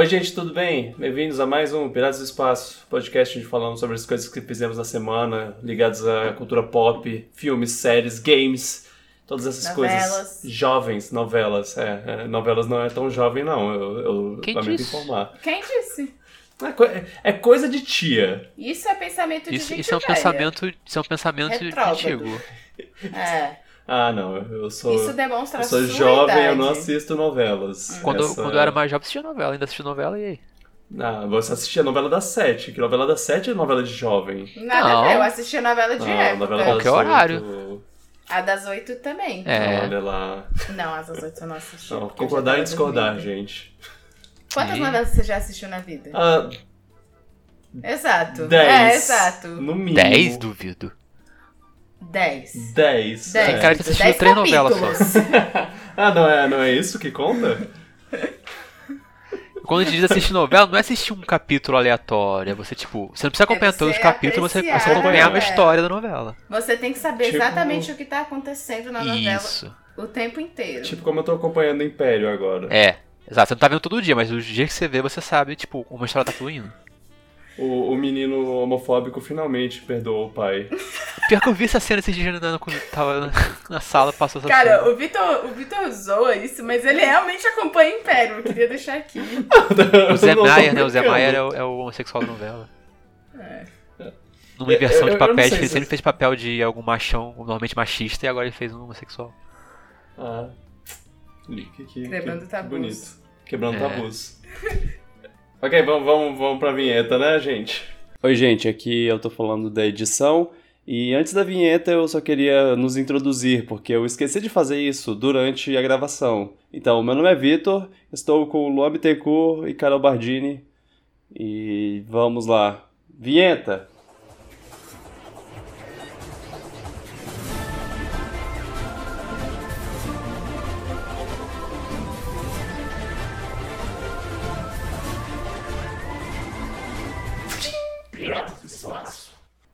Oi, gente, tudo bem? Bem-vindos a mais um Piratas do Espaço, podcast onde falamos sobre as coisas que fizemos na semana, ligadas à cultura pop, filmes, séries, games, todas essas Novelas. coisas jovens, novelas. É, é, novelas não é tão jovem, não, eu, eu Quem lamento disse? informar. Quem disse? É, co- é coisa de tia. Isso é pensamento de Isso, gente isso é um velha. pensamento, isso é um pensamento Retrógrado. antigo. É. Ah, não, eu sou, Isso demonstra eu a sou sua jovem, idade. eu não assisto novelas. Quando, Essa- quando eu era mais jovem, assistia novela, ainda assistia novela e aí? Ah, você assistia a novela das sete, que novela das sete é novela de jovem. Nada Não. a ver, eu assisti a novela de Ah, época. novela Qualquer horário. oito. A das oito também. É. Olha lá. Não, as das oito eu não assisti. Não, concordar e discordar, dormindo. gente. Quantas Sim. novelas você já assistiu na vida? Ah, Exato. dez. É, exato. No mínimo. 10, duvido. Dez. Dez. Dez. é. Tem cara que assistiu Dez três novelas só. capítulos. Ah, não é, não é isso que conta? Quando a gente diz assistir novela, não é assistir um capítulo aleatório. É você, tipo, você não precisa acompanhar você todos os capítulos, você, apreciar, você acompanhava a é. história da novela. Você tem que saber Tipo- exatamente o que tá acontecendo na novela Isso. o tempo inteiro. Tipo como eu tô acompanhando o Império agora. É. Exato, você não tá vendo todo dia, mas o dia que você vê, você sabe, tipo, como a história tá fluindo. O, o menino homofóbico finalmente perdoou o pai. Pior que eu vi essa cena esse dia quando eu tava na, na sala, passou essa Cara, cena. o Vitor, o Vitor zoa isso, mas ele realmente acompanha o Império. Eu queria deixar aqui. O Zé Maier, né? O Zé. Maier é o, é o homossexual da novela. É. Numa inversão eu- de papéis, ele se- sempre fez papel de algum machão, normalmente machista, e agora ele fez um homossexual. Ah. Que, que, Quebrando que tabus. bonito. Quebrando É. tabus. ok, vamos, vamos, vamos pra vinheta, né, gente? Oi, gente, aqui eu tô falando da edição. E antes da vinheta eu só queria nos introduzir, porque eu esqueci de fazer isso durante a gravação. Então, meu nome é Vitor, estou com o Luan Bittencourt e Carol Bardini. E vamos lá. Vinheta!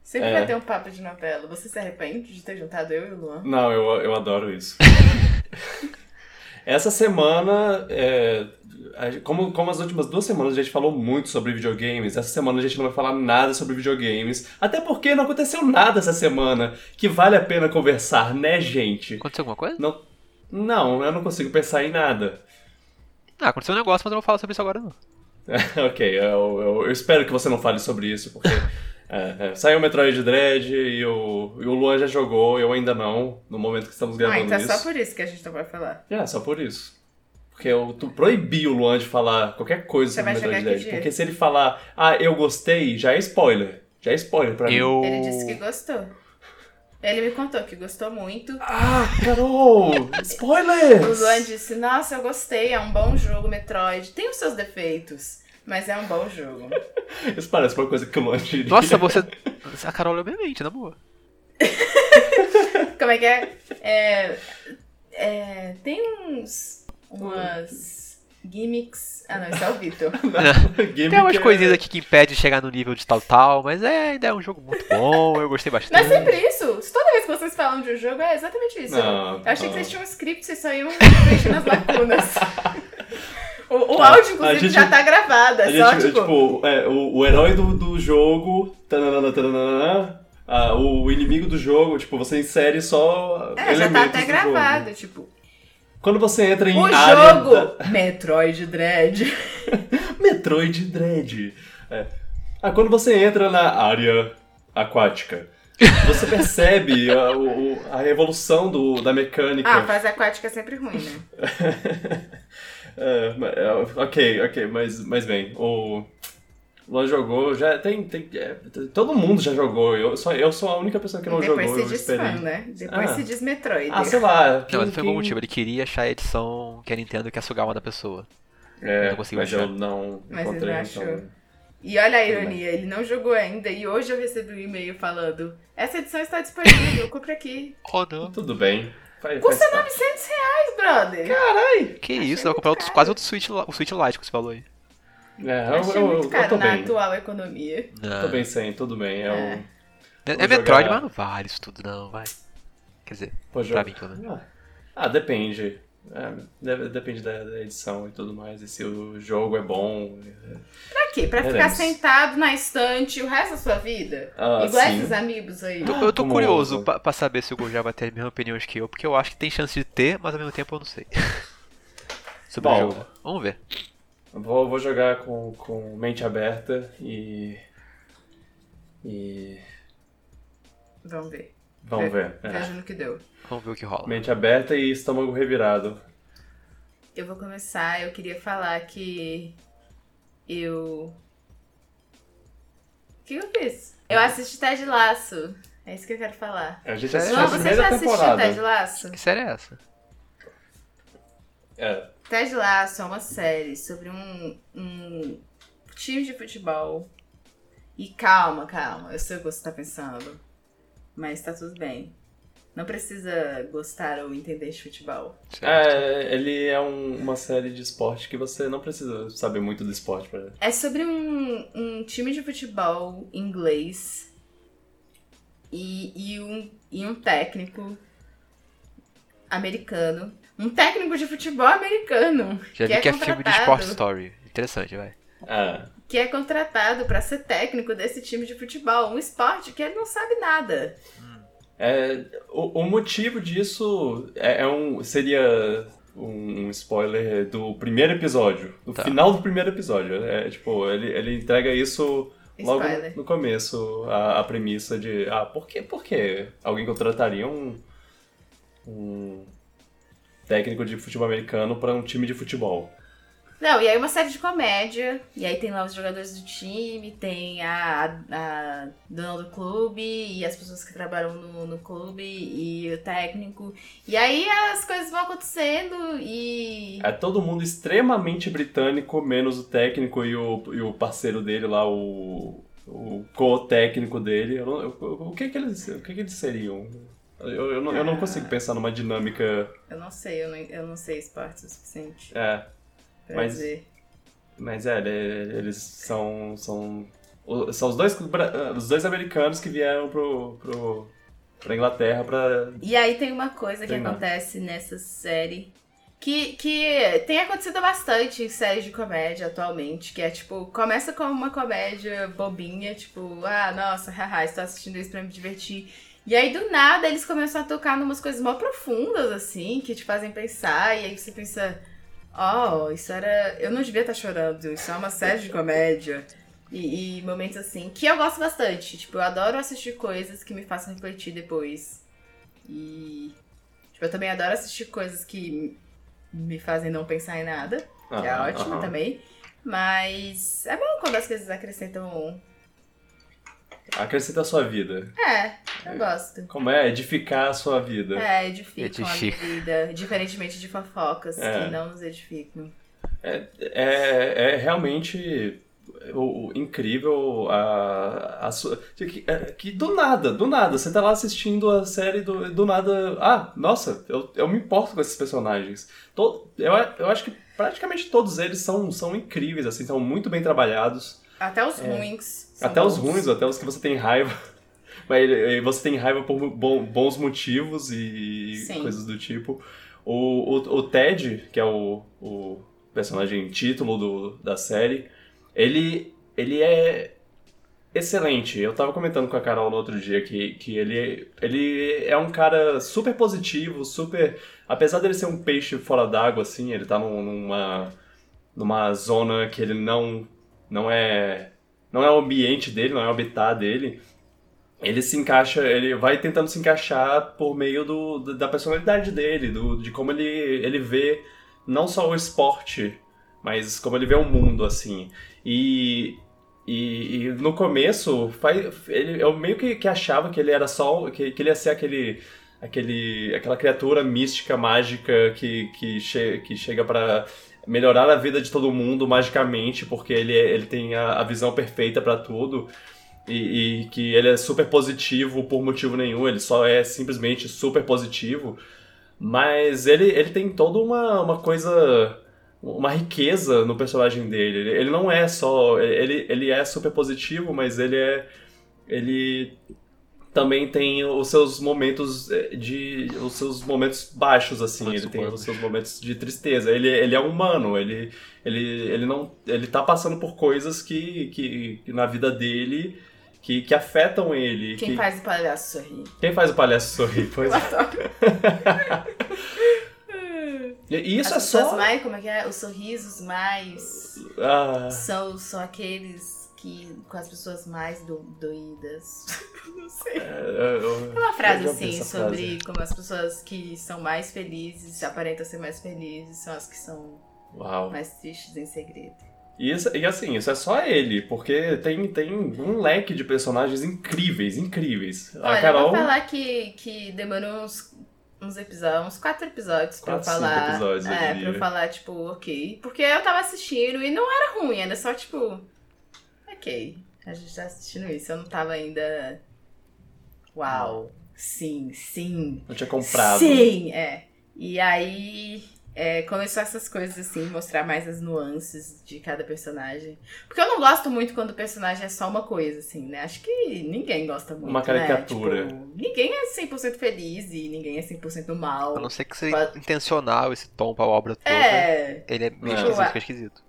Sempre É. vai ter um papo de novela. Você se arrepende de ter juntado eu e o Luan? Não, eu, eu adoro isso. Essa semana, é, como, como as últimas duas semanas a gente falou muito sobre videogames, essa semana a gente não vai falar nada sobre videogames. Até porque não aconteceu nada essa semana que vale a pena conversar, né, gente? Aconteceu alguma coisa? Não, não eu não consigo pensar em nada. Ah, aconteceu um negócio, mas eu não vou falar sobre isso agora, não. ok, eu, eu- eu espero que você não fale sobre isso, porque é, é, saiu o Metroid Dread e o, e o Luan já jogou, eu ainda não, no momento que estamos Ah, gravando então é isso. só por isso que a gente não vai falar. É, só por isso. Porque eu tu proibi o Luan de falar qualquer coisa Você sobre Metroid Dread. Porque se ele falar, ah, eu gostei, já é spoiler. Já é spoiler pra mim. Eu. Ele disse que gostou. Ele me contou que gostou muito. Ah, Carol! O Spoilers! Luan disse, nossa, eu gostei, é um bom jogo, Metroid. Tem os seus defeitos, mas é um bom jogo. Isso parece uma coisa que o Luan diria. Nossa, você. A Carol leu minha mente, na boa. Como é que é? É, é, tem uns. umas gimmicks. Ah, não, esse é o Vitor. Game Tem umas é- coisinhas aqui que impedem de chegar no nível de tal tal, mas é, ainda é um jogo muito bom, eu gostei Não é bastante. sempre isso. Toda vez que vocês falam de um jogo, é exatamente isso. Não, eu achei que não. vocês tinham um script, vocês só iam preenchendo as lacunas. O, o áudio, inclusive, gente- já tá gravado. É gente, só, tipo, tipo... é, o, o herói do, do jogo, tananana, tananana, ah, o inimigo do jogo, tipo, você insere só É, já tá até do gravado. jogo. Tipo, Quando você entra em o área jogo da- Metroid Dread. Metroid Dread. É. Ah, quando você entra na área aquática, você percebe a, o- a evolução do, da mecânica. Ah, fase aquática é sempre ruim, né? É, é, ok, ok, mas, mas bem, o Luan jogou, já tem, tem é, todo mundo já jogou, eu sou, eu sou a única pessoa que não Depois jogou, se eu diz fã, né? Depois Ah. se diz Metroid. Ah, sei lá. Não, mas foi um bom quem- motivo. Ele queria achar a edição que a Nintendo quer sugar uma da pessoa. É, não conseguiu mas achar. eu não Mas ele não então... achou. E olha a ironia, ele não jogou ainda e hoje eu recebi um e-mail falando essa edição está disponível, compre aqui. Oh, não. Tudo bem. Faz, Custa faz parte. 900 reais, brother. Carai! Que Achei isso, vai muito comprar quase outro Switch, o Switch Lite que você falou aí. É, eu, Achei eu, muito eu caro tô na bem. atual economia. Não. Tô bem sem, tudo bem. É, É. o É, é Metroid, jogar- mas não vale isso tudo, não, vai. Quer dizer, Pô, pra mim, pelo menos. Ah, ah, depende. É, depende da, da edição e tudo mais. E se o jogo é bom. Pra quê? Pra ficar sentado na estante o resto da sua vida? Ah, Igual sim. esses amigos aí. Eu, eu tô Como curioso pra, pra saber se o Gol já vai ter as mesmas opiniões que eu, porque eu acho que tem chance de ter, mas ao mesmo tempo eu não sei. Sobre Bom. o jogo. Vamos ver. Vou, vou jogar com, com mente aberta e. E. Vamos ver. Vamos ver. é. Veja no que deu. Vamos ver o que rola. Mente aberta e estômago revirado. Eu vou começar. Eu queria falar que eu. O que eu fiz? Eu assisti Ted Laço. É isso que eu quero falar. A gente assistiu Não, a você primeira já assistiu. Ted Laço? Que série é essa? É. Ted Laço é uma série sobre um, um time de futebol. E calma, calma. Eu sei o que você tá pensando. Mas tá tudo bem. Não precisa gostar ou entender de futebol. Certo. É, ele é um- uma série de esporte que você não precisa saber muito do esporte pra. É sobre um, um time de futebol inglês e, e, um, e um técnico americano. Um técnico de futebol americano. Já vi que é filme de contratado- Sport Story. Interessante, vai. É. Que é contratado pra ser técnico desse time de futebol. Um esporte que ele não sabe nada. É, o, o motivo disso é, é um, seria um spoiler do primeiro episódio, do Tá. final do primeiro episódio. É, tipo, ele, ele entrega isso logo Spoiler. no começo, a, a premissa de, ah, por que, por que alguém contrataria um, um técnico de futebol americano para um time de futebol? Não, e aí uma série de comédia. E aí tem lá os jogadores do time, tem a, a, dona do clube e as pessoas que trabalham no, no clube e o técnico. E aí as coisas vão acontecendo e. É todo mundo extremamente britânico, menos o técnico e o, e o parceiro dele lá, o, o co-técnico dele. Eu não- eu- o, que que eles, o que que eles seriam? Eu, eu, não, eu não consigo pensar numa dinâmica. Eu não sei, eu não, eu não sei esporte o suficiente É, pra Mas- dizer. mas é, ele- eles são. São, são os, dois, bra- os dois americanos que vieram pro, pro, pra Inglaterra pra. E aí tem uma coisa que Tem não. acontece nessa série que, que tem acontecido bastante em séries de comédia atualmente, que é tipo, começa como uma comédia bobinha, tipo, ah, nossa, haha, estou assistindo isso pra me divertir. E aí, do nada, eles começam a tocar numas coisas mó profundas, assim, que te fazem pensar, e aí você pensa, oh, isso era. Eu não devia estar chorando, isso é uma série de comédia. E, e momentos assim, que eu gosto bastante. Tipo, eu adoro assistir coisas que me façam refletir depois. E. Tipo, eu também adoro assistir coisas que me fazem não pensar em nada, que é ótimo também. Mas é bom quando as coisas acrescentam. Acrescenta a sua vida. É, eu gosto. Como é? Edificar a sua vida. É, edificam a Edifica. vida. Diferentemente de fofocas É. que não nos edificam. É, é realmente o, o incrível a, a sua, que, é, que do nada, do nada, você tá lá assistindo a série do, do nada. Ah, nossa, eu, eu me importo com esses personagens. Eu, eu acho que praticamente todos eles são, são incríveis, assim, são muito bem trabalhados. Até os ruins. São. Até os bons. ruins, até os que você tem raiva. Mas você tem raiva por bons motivos e Sim. coisas do tipo. O, o, o Ted, que é o, o personagem título do, da série, ele, ele é excelente. Eu tava comentando com a Carol no outro dia que, que ele, ele é um cara super positivo, super. Apesar dele ser um peixe fora d'água, assim, ele tá num- numa, numa zona que ele não, não é. Não é o ambiente dele, não é o habitat dele. Ele se encaixa, ele vai tentando se encaixar por meio do, da personalidade dele, do, de como ele, ele vê não só o esporte, mas como ele vê o mundo, assim. E, e, e no começo, faz, ele, eu meio que, que achava que ele era só. que, que ele ia ser aquele. Aquele, aquela criatura mística, mágica que, que, che, que chega pra melhorar a vida de todo mundo magicamente, porque ele, é- ele tem a, a visão perfeita pra tudo. E, e que ele é super positivo por motivo nenhum, ele só é simplesmente super positivo. Mas ele, ele tem toda uma, uma coisa uma riqueza no personagem dele. Ele, ele não é só. Ele, ele é super positivo, mas ele é. Ele também tem os seus momentos eh, de. os seus momentos baixos, assim. Momentos ele tem os seus momentos de tristeza. Ele, ele é humano, ele, ele, ele não. ele tá passando por coisas que, que, que na vida dele. Que, que afetam ele. Quem que- faz o palhaço sorrir? quem faz o palhaço sorrir? Pois é. E isso As é só. mais, como é que é? Os sorrisos mais Ah, são, são aqueles que com as pessoas mais do, doídas. Não sei. é, eu- É uma frase eu assim sobre frase. como as pessoas que são mais felizes, aparentam ser mais felizes, são as que são Uau. mais tristes em segredo. E, isso- e assim, isso é só ele, porque tem, tem um leque de personagens incríveis, incríveis. A Olha, Carol. eu vou falar que, que demorou uns, uns episódios, uns quatro episódios pra Quatro, eu cinco falar. episódios, eu é, pra eu falar, tipo, ok. Porque eu tava assistindo e não era ruim, era só tipo. Ok. A gente tá assistindo isso. Eu não tava ainda. Uau. Sim, sim. Eu tinha comprado. Sim, é. E aí é, começou essas coisas assim, mostrar mais as nuances de cada personagem. Porque eu não gosto muito quando o personagem é só uma coisa, assim, né? Acho que ninguém gosta muito. Uma caricatura. Né? Tipo, ninguém é 100% feliz e ninguém é 100% mal. A não ser que seja Pode- intencional esse tom pra obra toda. É. Ele é meio É. esquisito, Ué. fica esquisito.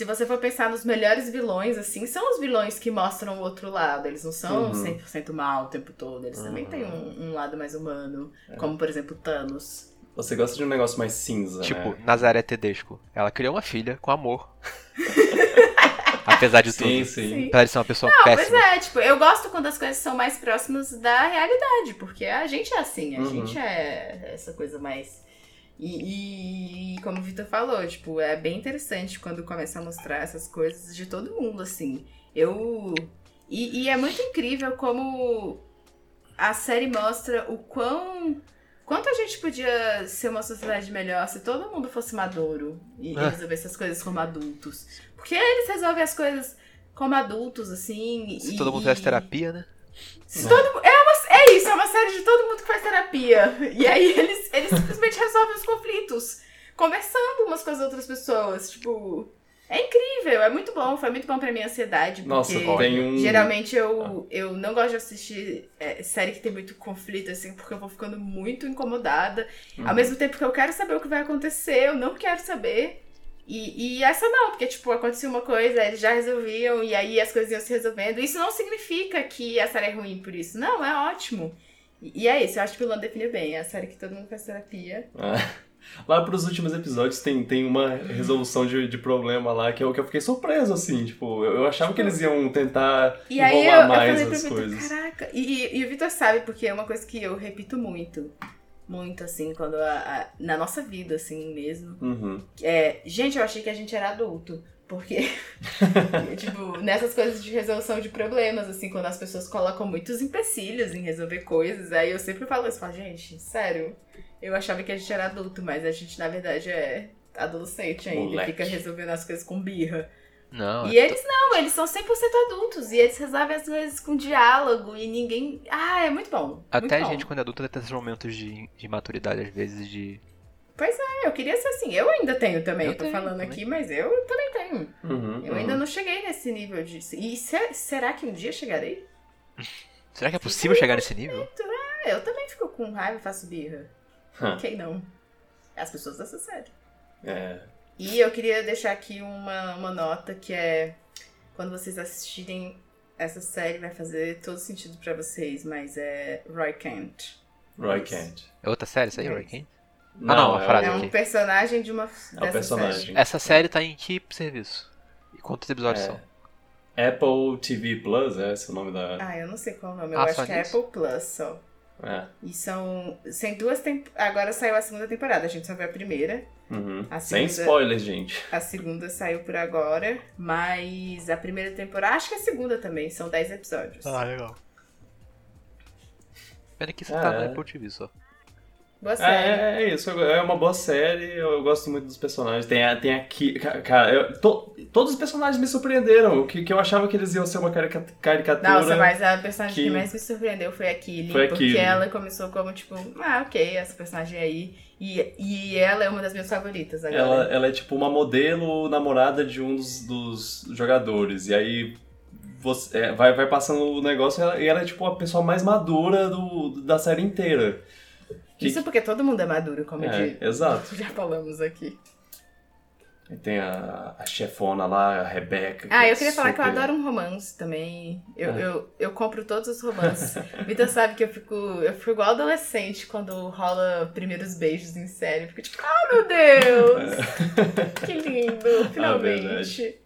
Se você for pensar nos melhores vilões, assim, são os vilões que mostram o outro lado. Eles não são Uhum. 100% mal o tempo todo. Eles também Uhum. têm um, um lado mais humano. É. Como, por exemplo, Thanos. Você gosta de um negócio mais cinza, Tipo, né? Nazaré Tedesco. Ela criou uma filha com amor. Apesar de Sim, tudo. sim. Sim. Apesar de ser uma pessoa Não, péssima. pois é, tipo, eu gosto quando as coisas são mais próximas da realidade, porque a gente é assim, a Uhum. gente é essa coisa mais. E, e- como o Vitor falou, tipo, é bem interessante quando começa a mostrar essas coisas de todo mundo, assim. Eu. E, e é muito incrível como a série mostra o quão. Quanto a gente podia ser uma sociedade melhor se todo mundo fosse maduro e resolvesse as coisas como adultos. Porque eles resolvem as coisas como adultos, assim. Se todo mundo tivesse terapia, né? Se todo mu- é, é isso, é uma série de todo mundo que faz terapia. E aí eles, eles simplesmente resolvem os conflitos. Conversando umas com as outras pessoas. Tipo. É incrível, é muito bom. Foi muito bom pra minha ansiedade. Nossa, tem um. Geralmente eu, eu não gosto de assistir é, série que tem muito conflito, assim, porque eu vou ficando muito incomodada. Uhum. Ao mesmo tempo que eu quero saber o que vai acontecer, eu não quero saber. E, e essa não, porque, tipo, acontecia uma coisa, eles já resolviam, e aí as coisas iam se resolvendo. Isso não significa que a série é ruim por isso. Não, é ótimo. E, e é isso, eu acho que o Luan definiu bem. É a série que todo mundo faz terapia. Ah. Lá pros últimos episódios tem, tem uma resolução de, de problema lá que eu, que eu fiquei surpreso, assim. Tipo, eu, eu achava que eles iam tentar E aí eu, enrolar eu mais falei pro as Vitor, coisas. caraca. E, e- e o Vitor sabe, porque é uma coisa que eu repito muito. Muito, assim, quando a- a- na nossa vida, assim mesmo. Uhum. É, gente, eu achei que a gente era adulto. Porque, tipo, nessas coisas de resolução de problemas, assim, quando as pessoas colocam muitos empecilhos em resolver coisas, aí eu sempre falo isso, falo, gente, sério, eu achava que a gente era adulto, mas a gente, na verdade, é adolescente ainda, Moleque. fica resolvendo as coisas com birra. Não, E eles não, eles são 100% adultos, e eles resolvem as coisas com diálogo, e ninguém... Ah, é muito bom. até muito a bom. gente quando é adulta tem esses momentos de, de maturidade, às vezes, de. É, eu queria ser assim, eu ainda tenho também, Eu eu tô tenho falando também. aqui, mas eu também tenho. Uhum, Eu uhum. ainda não cheguei nesse nível de. E se- será que um dia chegarei? Será que é possível chegar nesse nível? Ah, eu também fico com raiva e faço birra. Hã. Quem não? As pessoas dessa série. É. E eu queria deixar aqui uma, uma nota que é. Quando vocês assistirem essa série, vai fazer todo sentido pra vocês, mas é Roy Kent. Roy Kent. É outra série isso aí, É. Roy Kent? Ah, não, a é, frase É um aqui. personagem de uma. É dessa personagem. série. Essa série tá em que serviço? E quantos episódios É. são? Apple TV Plus, é esse o nome da. Ah, eu não sei qual é o nome. Eu Ah, acho que é? Apple Plus só. É. E são. Tem duas temp... Agora saiu a segunda temporada, a gente só viu a primeira. Uhum. A Sem segunda- spoilers, gente. A segunda saiu por agora, mas a primeira temporada, acho que a segunda também, são 10 episódios. legal. Pena que isso Ah, tá no é. Apple TV só. Boa série. É, é isso, é uma boa série, eu gosto muito dos personagens. Tem, a- tem aqui. ca- Cara, eu- to- todos os personagens me surpreenderam. Que, que eu achava que eles iam ser uma carica- caricatura. Nossa, mas a personagem que... que- mais me surpreendeu foi a Killy. Foi a porque Killy. ela começou como, tipo, ah, ok, essa personagem aí. E, e ela é uma das minhas favoritas agora. Ela, ela é tipo uma modelo namorada de um dos, dos jogadores. E aí você, é, vai, vai passando o negócio e ela, e ela é tipo a pessoa mais madura do, da série inteira. Que- Isso porque todo mundo é maduro, como É, de- exato. já falamos aqui. E tem a, a chefona lá, a Rebeca. Ah, é eu queria falar que eu adoro um romance também. Eu, É. eu, eu compro todos os romances. Vitor sabe que eu fico, eu fico igual adolescente quando rola primeiros beijos em série. Eu fico tipo, ah, meu Deus! Que lindo! Finalmente!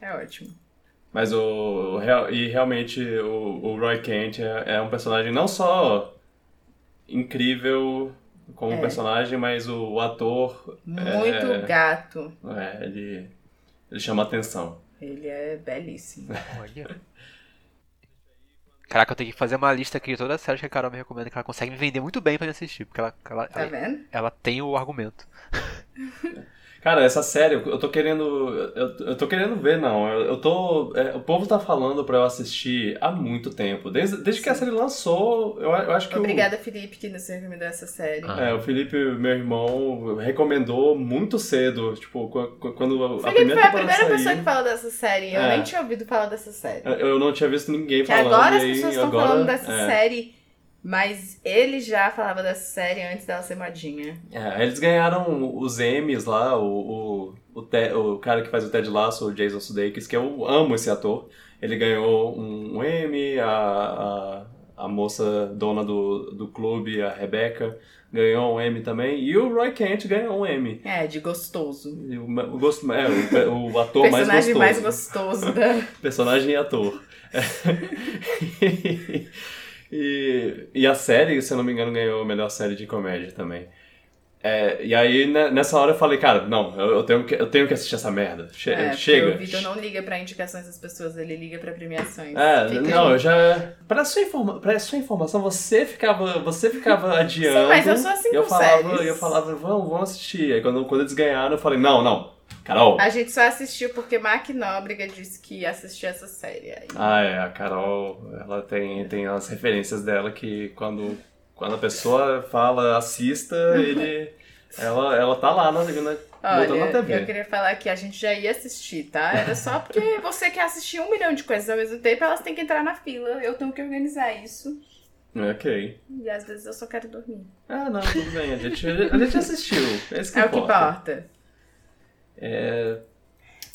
é ótimo. Mas o, o e realmente o, o Roy Kent é, é um personagem não só incrível como É. personagem, mas o, o ator Muito É. gato. é, ele ele chama atenção. Ele é belíssimo. Olha. Caraca, eu tenho que fazer uma lista aqui de todas as séries que a Carol me recomenda, que ela consegue me vender muito bem pra me assistir, porque ela, ela, Tá ela, vendo? ela tem o argumento. Cara, essa série, eu tô querendo. Eu, eu tô querendo ver, não. Eu, eu tô. é, o povo tá falando pra eu assistir há muito tempo. Desde, desde que a série lançou, eu, eu acho que o- Obrigada, Felipe, que nos recomendou essa série. Ah. É, o Felipe, meu irmão, recomendou muito cedo, tipo, qu- qu- quando a Felipe primeira foi a primeira saiu, pessoa que falou dessa série. Eu É. nem tinha ouvido falar dessa série. eu não tinha visto ninguém Que falando. agora as e aí, pessoas estão agora, falando dessa é. série, mas ele já falava dessa série antes dela ser modinha. É, eles ganharam os Emmys lá, o, o, o, Te- o cara que faz o Ted Lasso, o Jason Sudeikis, que eu amo esse ator. Ele ganhou um, um Emmy, a, a, a moça dona do, do clube, a Rebecca, ganhou um Emmy também. E o Roy Kent ganhou um Emmy. É, de gostoso. O, o, gosto- é, o, o ator mais Personagem gostoso. mais gostoso da. Personagem e ator. e, e a série, se eu não me engano, ganhou a melhor série de comédia também. É, e aí, né, nessa hora eu falei, cara, não, eu, eu tenho, que, eu tenho que assistir essa merda. Che- É, chega. O Vitor não liga pra indicações das pessoas, ele liga pra premiações. É, Fica não, aí. eu já. Pra sua, informa, pra sua informação, você ficava, você ficava adiando. Sim, mas eu sou assim e eu falava, séries. eu falava, vamos, vamos assistir. Aí quando, quando eles ganharam, eu falei, não, não. Carol. A gente só assistiu porque Mark Nóbrega disse que ia assistir essa série. Aí... Ah, é, a Carol, ela tem, tem as referências dela que quando, quando a pessoa fala assista, ele, ela, ela tá lá na, na, Olha, TV. eu queria falar que a gente já ia assistir, tá? Era só porque você quer assistir um milhão de coisas ao mesmo tempo, elas têm que entrar na fila. Eu tenho que organizar isso. Ok. E às vezes eu só quero dormir. Ah, não, tudo bem, a gente, a gente assistiu, é isso que é o que importa. É,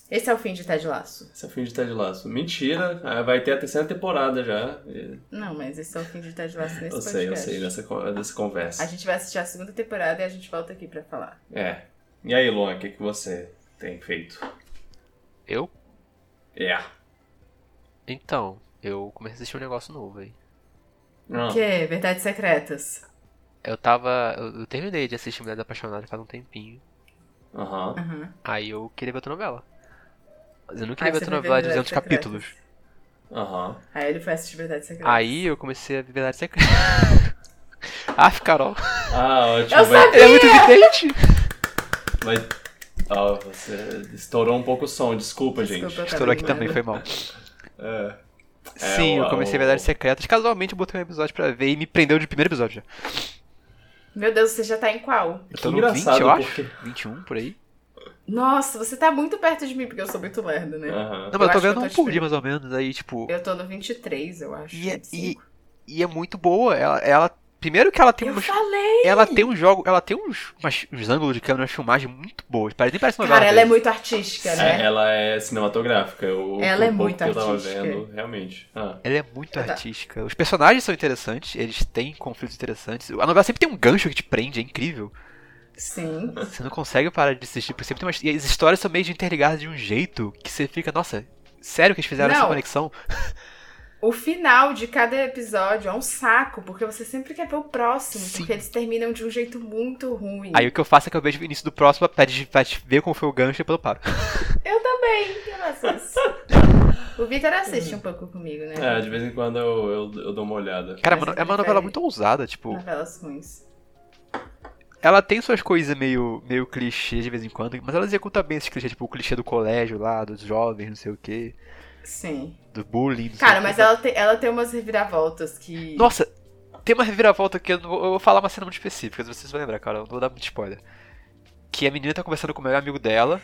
Esse é o fim de Ted Laço. esse é o fim de Ted Laço. Mentira, ah, vai ter a terceira temporada já. Não, mas esse é o fim de Ted Laço nesse Eu sei, eu podcast. sei dessa, con- dessa conversa. A gente vai assistir a segunda temporada e a gente volta aqui pra falar. É. E aí, Luan, o que, que você tem feito? Eu? É. Então, eu comecei a assistir um negócio novo aí. Não. O quê? Verdades Secretas. Eu tava. Eu, eu terminei de assistir Mulheres Apaixonadas faz um tempinho. Aham. Aham. Aí eu queria ver outra novela. Mas eu não Aí queria ver você outra ver novela de Verdades 200 capítulos. Aham. Aí ele foi assistir Verdades Secretas. Aí eu comecei a ver Verdade Secreta. ah, Carol. Ah, ótimo. Eu vai, Ele é muito evidente. vai... Ah, você estourou um pouco o som, desculpa, Desculpa, gente. Estourou aqui também, foi mal. É. Sim, o- eu comecei o- a Verdades Secretas. Casualmente eu botei um episódio pra ver e me prendeu de primeiro episódio já. Meu Deus, você já tá em qual? Eu Que tô no engraçado, 20, eu acho. porque- 21, por aí. Nossa, você tá muito perto de mim, porque eu sou muito lerda, né? Aham. Não, mas eu acho tô que eu vendo tô um por dia mais ou menos. Aí, tipo. Eu tô no 23, eu acho. E é, e, 25. e é muito boa. Ela, ela. Primeiro que ela tem Eu umas. falei! Ela tem um jogo. Ela tem uns, umas, uns ângulos de câmera, umas filmagens muito boas. Parece, nem parece novela. Cara, ela é muito artística, né? É, ela é cinematográfica. Eu, Ela é o pouco muito que eu tava artística. vendo, realmente. Ah. Ela é muito Tá. artística. Os personagens são interessantes, eles têm conflitos interessantes. A novela sempre tem um gancho que te prende, é incrível. Sim. Você não consegue parar de assistir, porque sempre tem umas... E as histórias são meio de interligadas de um jeito que você fica, nossa, sério que eles fizeram essa Não. conexão? O final de cada episódio é um saco, porque você sempre quer ver o próximo, Sim. porque eles terminam de um jeito muito ruim. Aí o que eu faço é que eu vejo o início do próximo pra, te- pra te ver como foi o gancho e depois eu paro. Eu também, eu assisto. O Vitor assiste um pouco comigo, né? É, de vez em quando eu, eu, eu dou uma olhada. Cara, Mas é uma- é uma novela prefere- muito ousada, tipo, Novelas ruins. ela tem suas coisas meio, meio clichê de vez em quando, mas ela executa bem esses clichês, tipo o clichê do colégio lá, dos jovens, não sei o que, Sim. do bullying. sei Cara, mas ela tem, ela tem umas reviravoltas que. Nossa, tem uma reviravolta que eu, não vou, eu vou falar uma cena muito específica, vocês vão lembrar, cara, eu não vou dar muito spoiler. Que a menina tá conversando com o melhor amigo dela,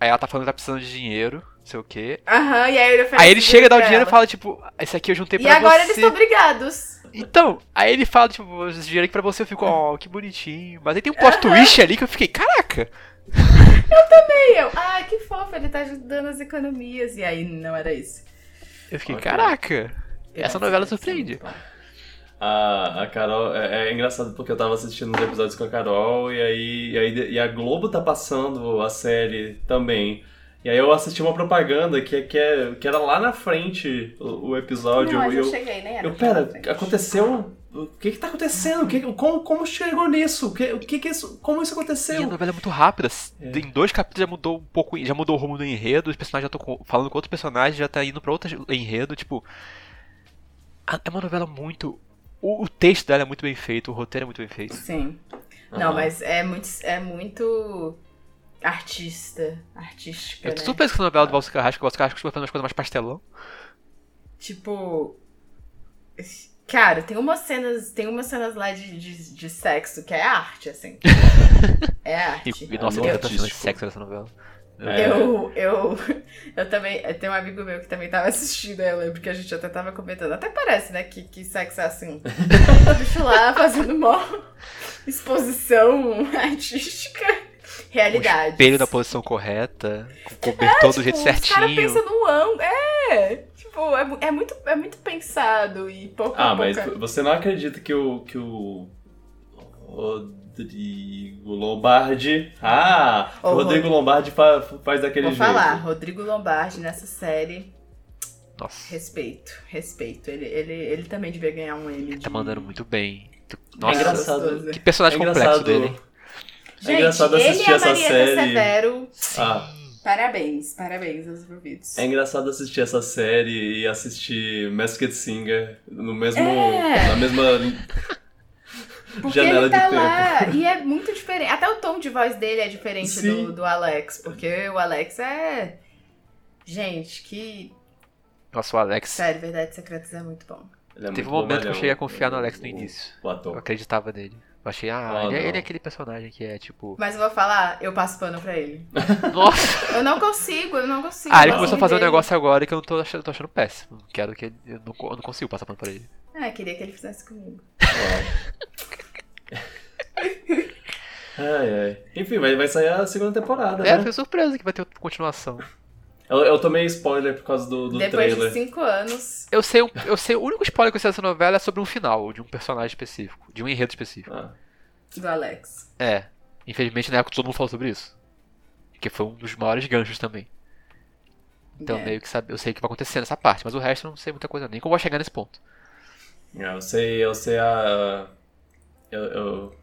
Aí ela tá falando que tá precisando de dinheiro, não sei o quê. Aham, e aí ele oferece Aí ele chega, dá o dinheiro e fala, tipo, esse aqui eu juntei E pra agora você. eles estão brigados. Então, aí ele fala, tipo, esse dinheiro aqui pra você, eu fico, ó, que bonitinho. Mas aí tem um plot twist ali que eu fiquei, caraca! E eu, ah, que fofo, ele tá ajudando as economias. E aí não era isso. Eu fiquei, Ok. caraca! Essa novela Isso é surpreende. muito bom. A, a Carol. É, é engraçado porque eu tava assistindo os episódios com a Carol e aí, e aí. E a Globo tá passando a série também. E aí eu assisti uma propaganda que, que, é, que era lá na frente o, o episódio. Não, mas eu, eu, cheguei, era. eu, pera, frente. aconteceu. O que que tá acontecendo? O que, como, como chegou nisso? O que, o que que isso, como isso E a aconteceu? novela é muito rápida. É. Em dois capítulos já mudou um pouco, já mudou o rumo do enredo, os personagens já estão falando com outros personagens, já tá indo pra outro enredo, tipo. É uma novela muito. O, o texto dela é muito bem feito, o roteiro é muito bem feito. Sim. Não, Aham. mas é muito, é muito artista, artística, Eu né? super penso que a novela do Valso Carrasco, o Carrasco costuma fazer umas coisas mais pastelão. Tipo. Cara, tem umas cenas. Tem umas cenas lá de, de, de sexo que é arte, assim. É E, arte. e nossa, É tem tanta cena de sexo nessa novela. É. Eu, eu, eu também, tem um amigo meu que também tava assistindo, eu lembro que a gente até tava comentando, até parece, né, que, que sexo é assim, o bicho lá fazendo uma exposição artística, realidade. Um espelho da posição correta, com o cobertor do jeito Os caras certinho. pensam no ângulo, é, tipo, é, é muito, é muito pensado e pouco Ah, mas você não acredita que o. que o. Rodrigo Lombardi. Ah! O Rodrigo Lombardi fa- faz daquele Vou jeito. falar, Rodrigo Lombardi nessa série, Nossa, respeito, respeito, ele, ele, ele também devia ganhar um M de... tá mandando muito bem. É Nossa, engraçado. gostoso. que personagem É complexo engraçado. dele. É engraçado ele assistir e a essa Marieta série. Severo, Ah, parabéns, parabéns aos envolvidos. é engraçado assistir essa série e assistir Masked Singer no mesmo. É. Na mesma. Porque janela ele tá de lá e é muito diferente. Até o tom de voz dele é diferente Sim. do, do Alex, porque o Alex é... Gente, que... Nossa, o Alex. Sério, Verdades Secretas é muito bom. É Teve muito um momento que eu bobalhão, cheguei a confiar no Alex no início. O Eu ator. acreditava nele. Eu achei, ah, Ah, ele, é- ele é aquele personagem que é tipo. Mas eu vou falar, eu passo pano pra ele. Nossa! Eu não consigo, eu não consigo. Ah, ele começou a fazer um dele. negócio agora que eu não tô achando, tô achando péssimo. Quero que ele. Eu não, eu não consigo passar pano pra ele. Ah, queria que ele fizesse comigo. Ai, ai. Enfim, vai, vai sair a segunda temporada, É, né? foi surpresa que vai ter continuação. Eu, eu tomei spoiler por causa do, do Depois trailer. de cinco anos. Eu sei, eu sei, o único spoiler que eu sei dessa novela é sobre um final, de um personagem específico, de um enredo específico. Ah, Do Alex. É. Infelizmente na época todo mundo falou sobre isso. Que foi um dos maiores ganchos também. Então É. meio que sabe, eu sei o que vai acontecer nessa parte, mas o resto eu não sei muita coisa nem como eu vou chegar nesse ponto. é, eu sei, eu sei a. Eu, eu.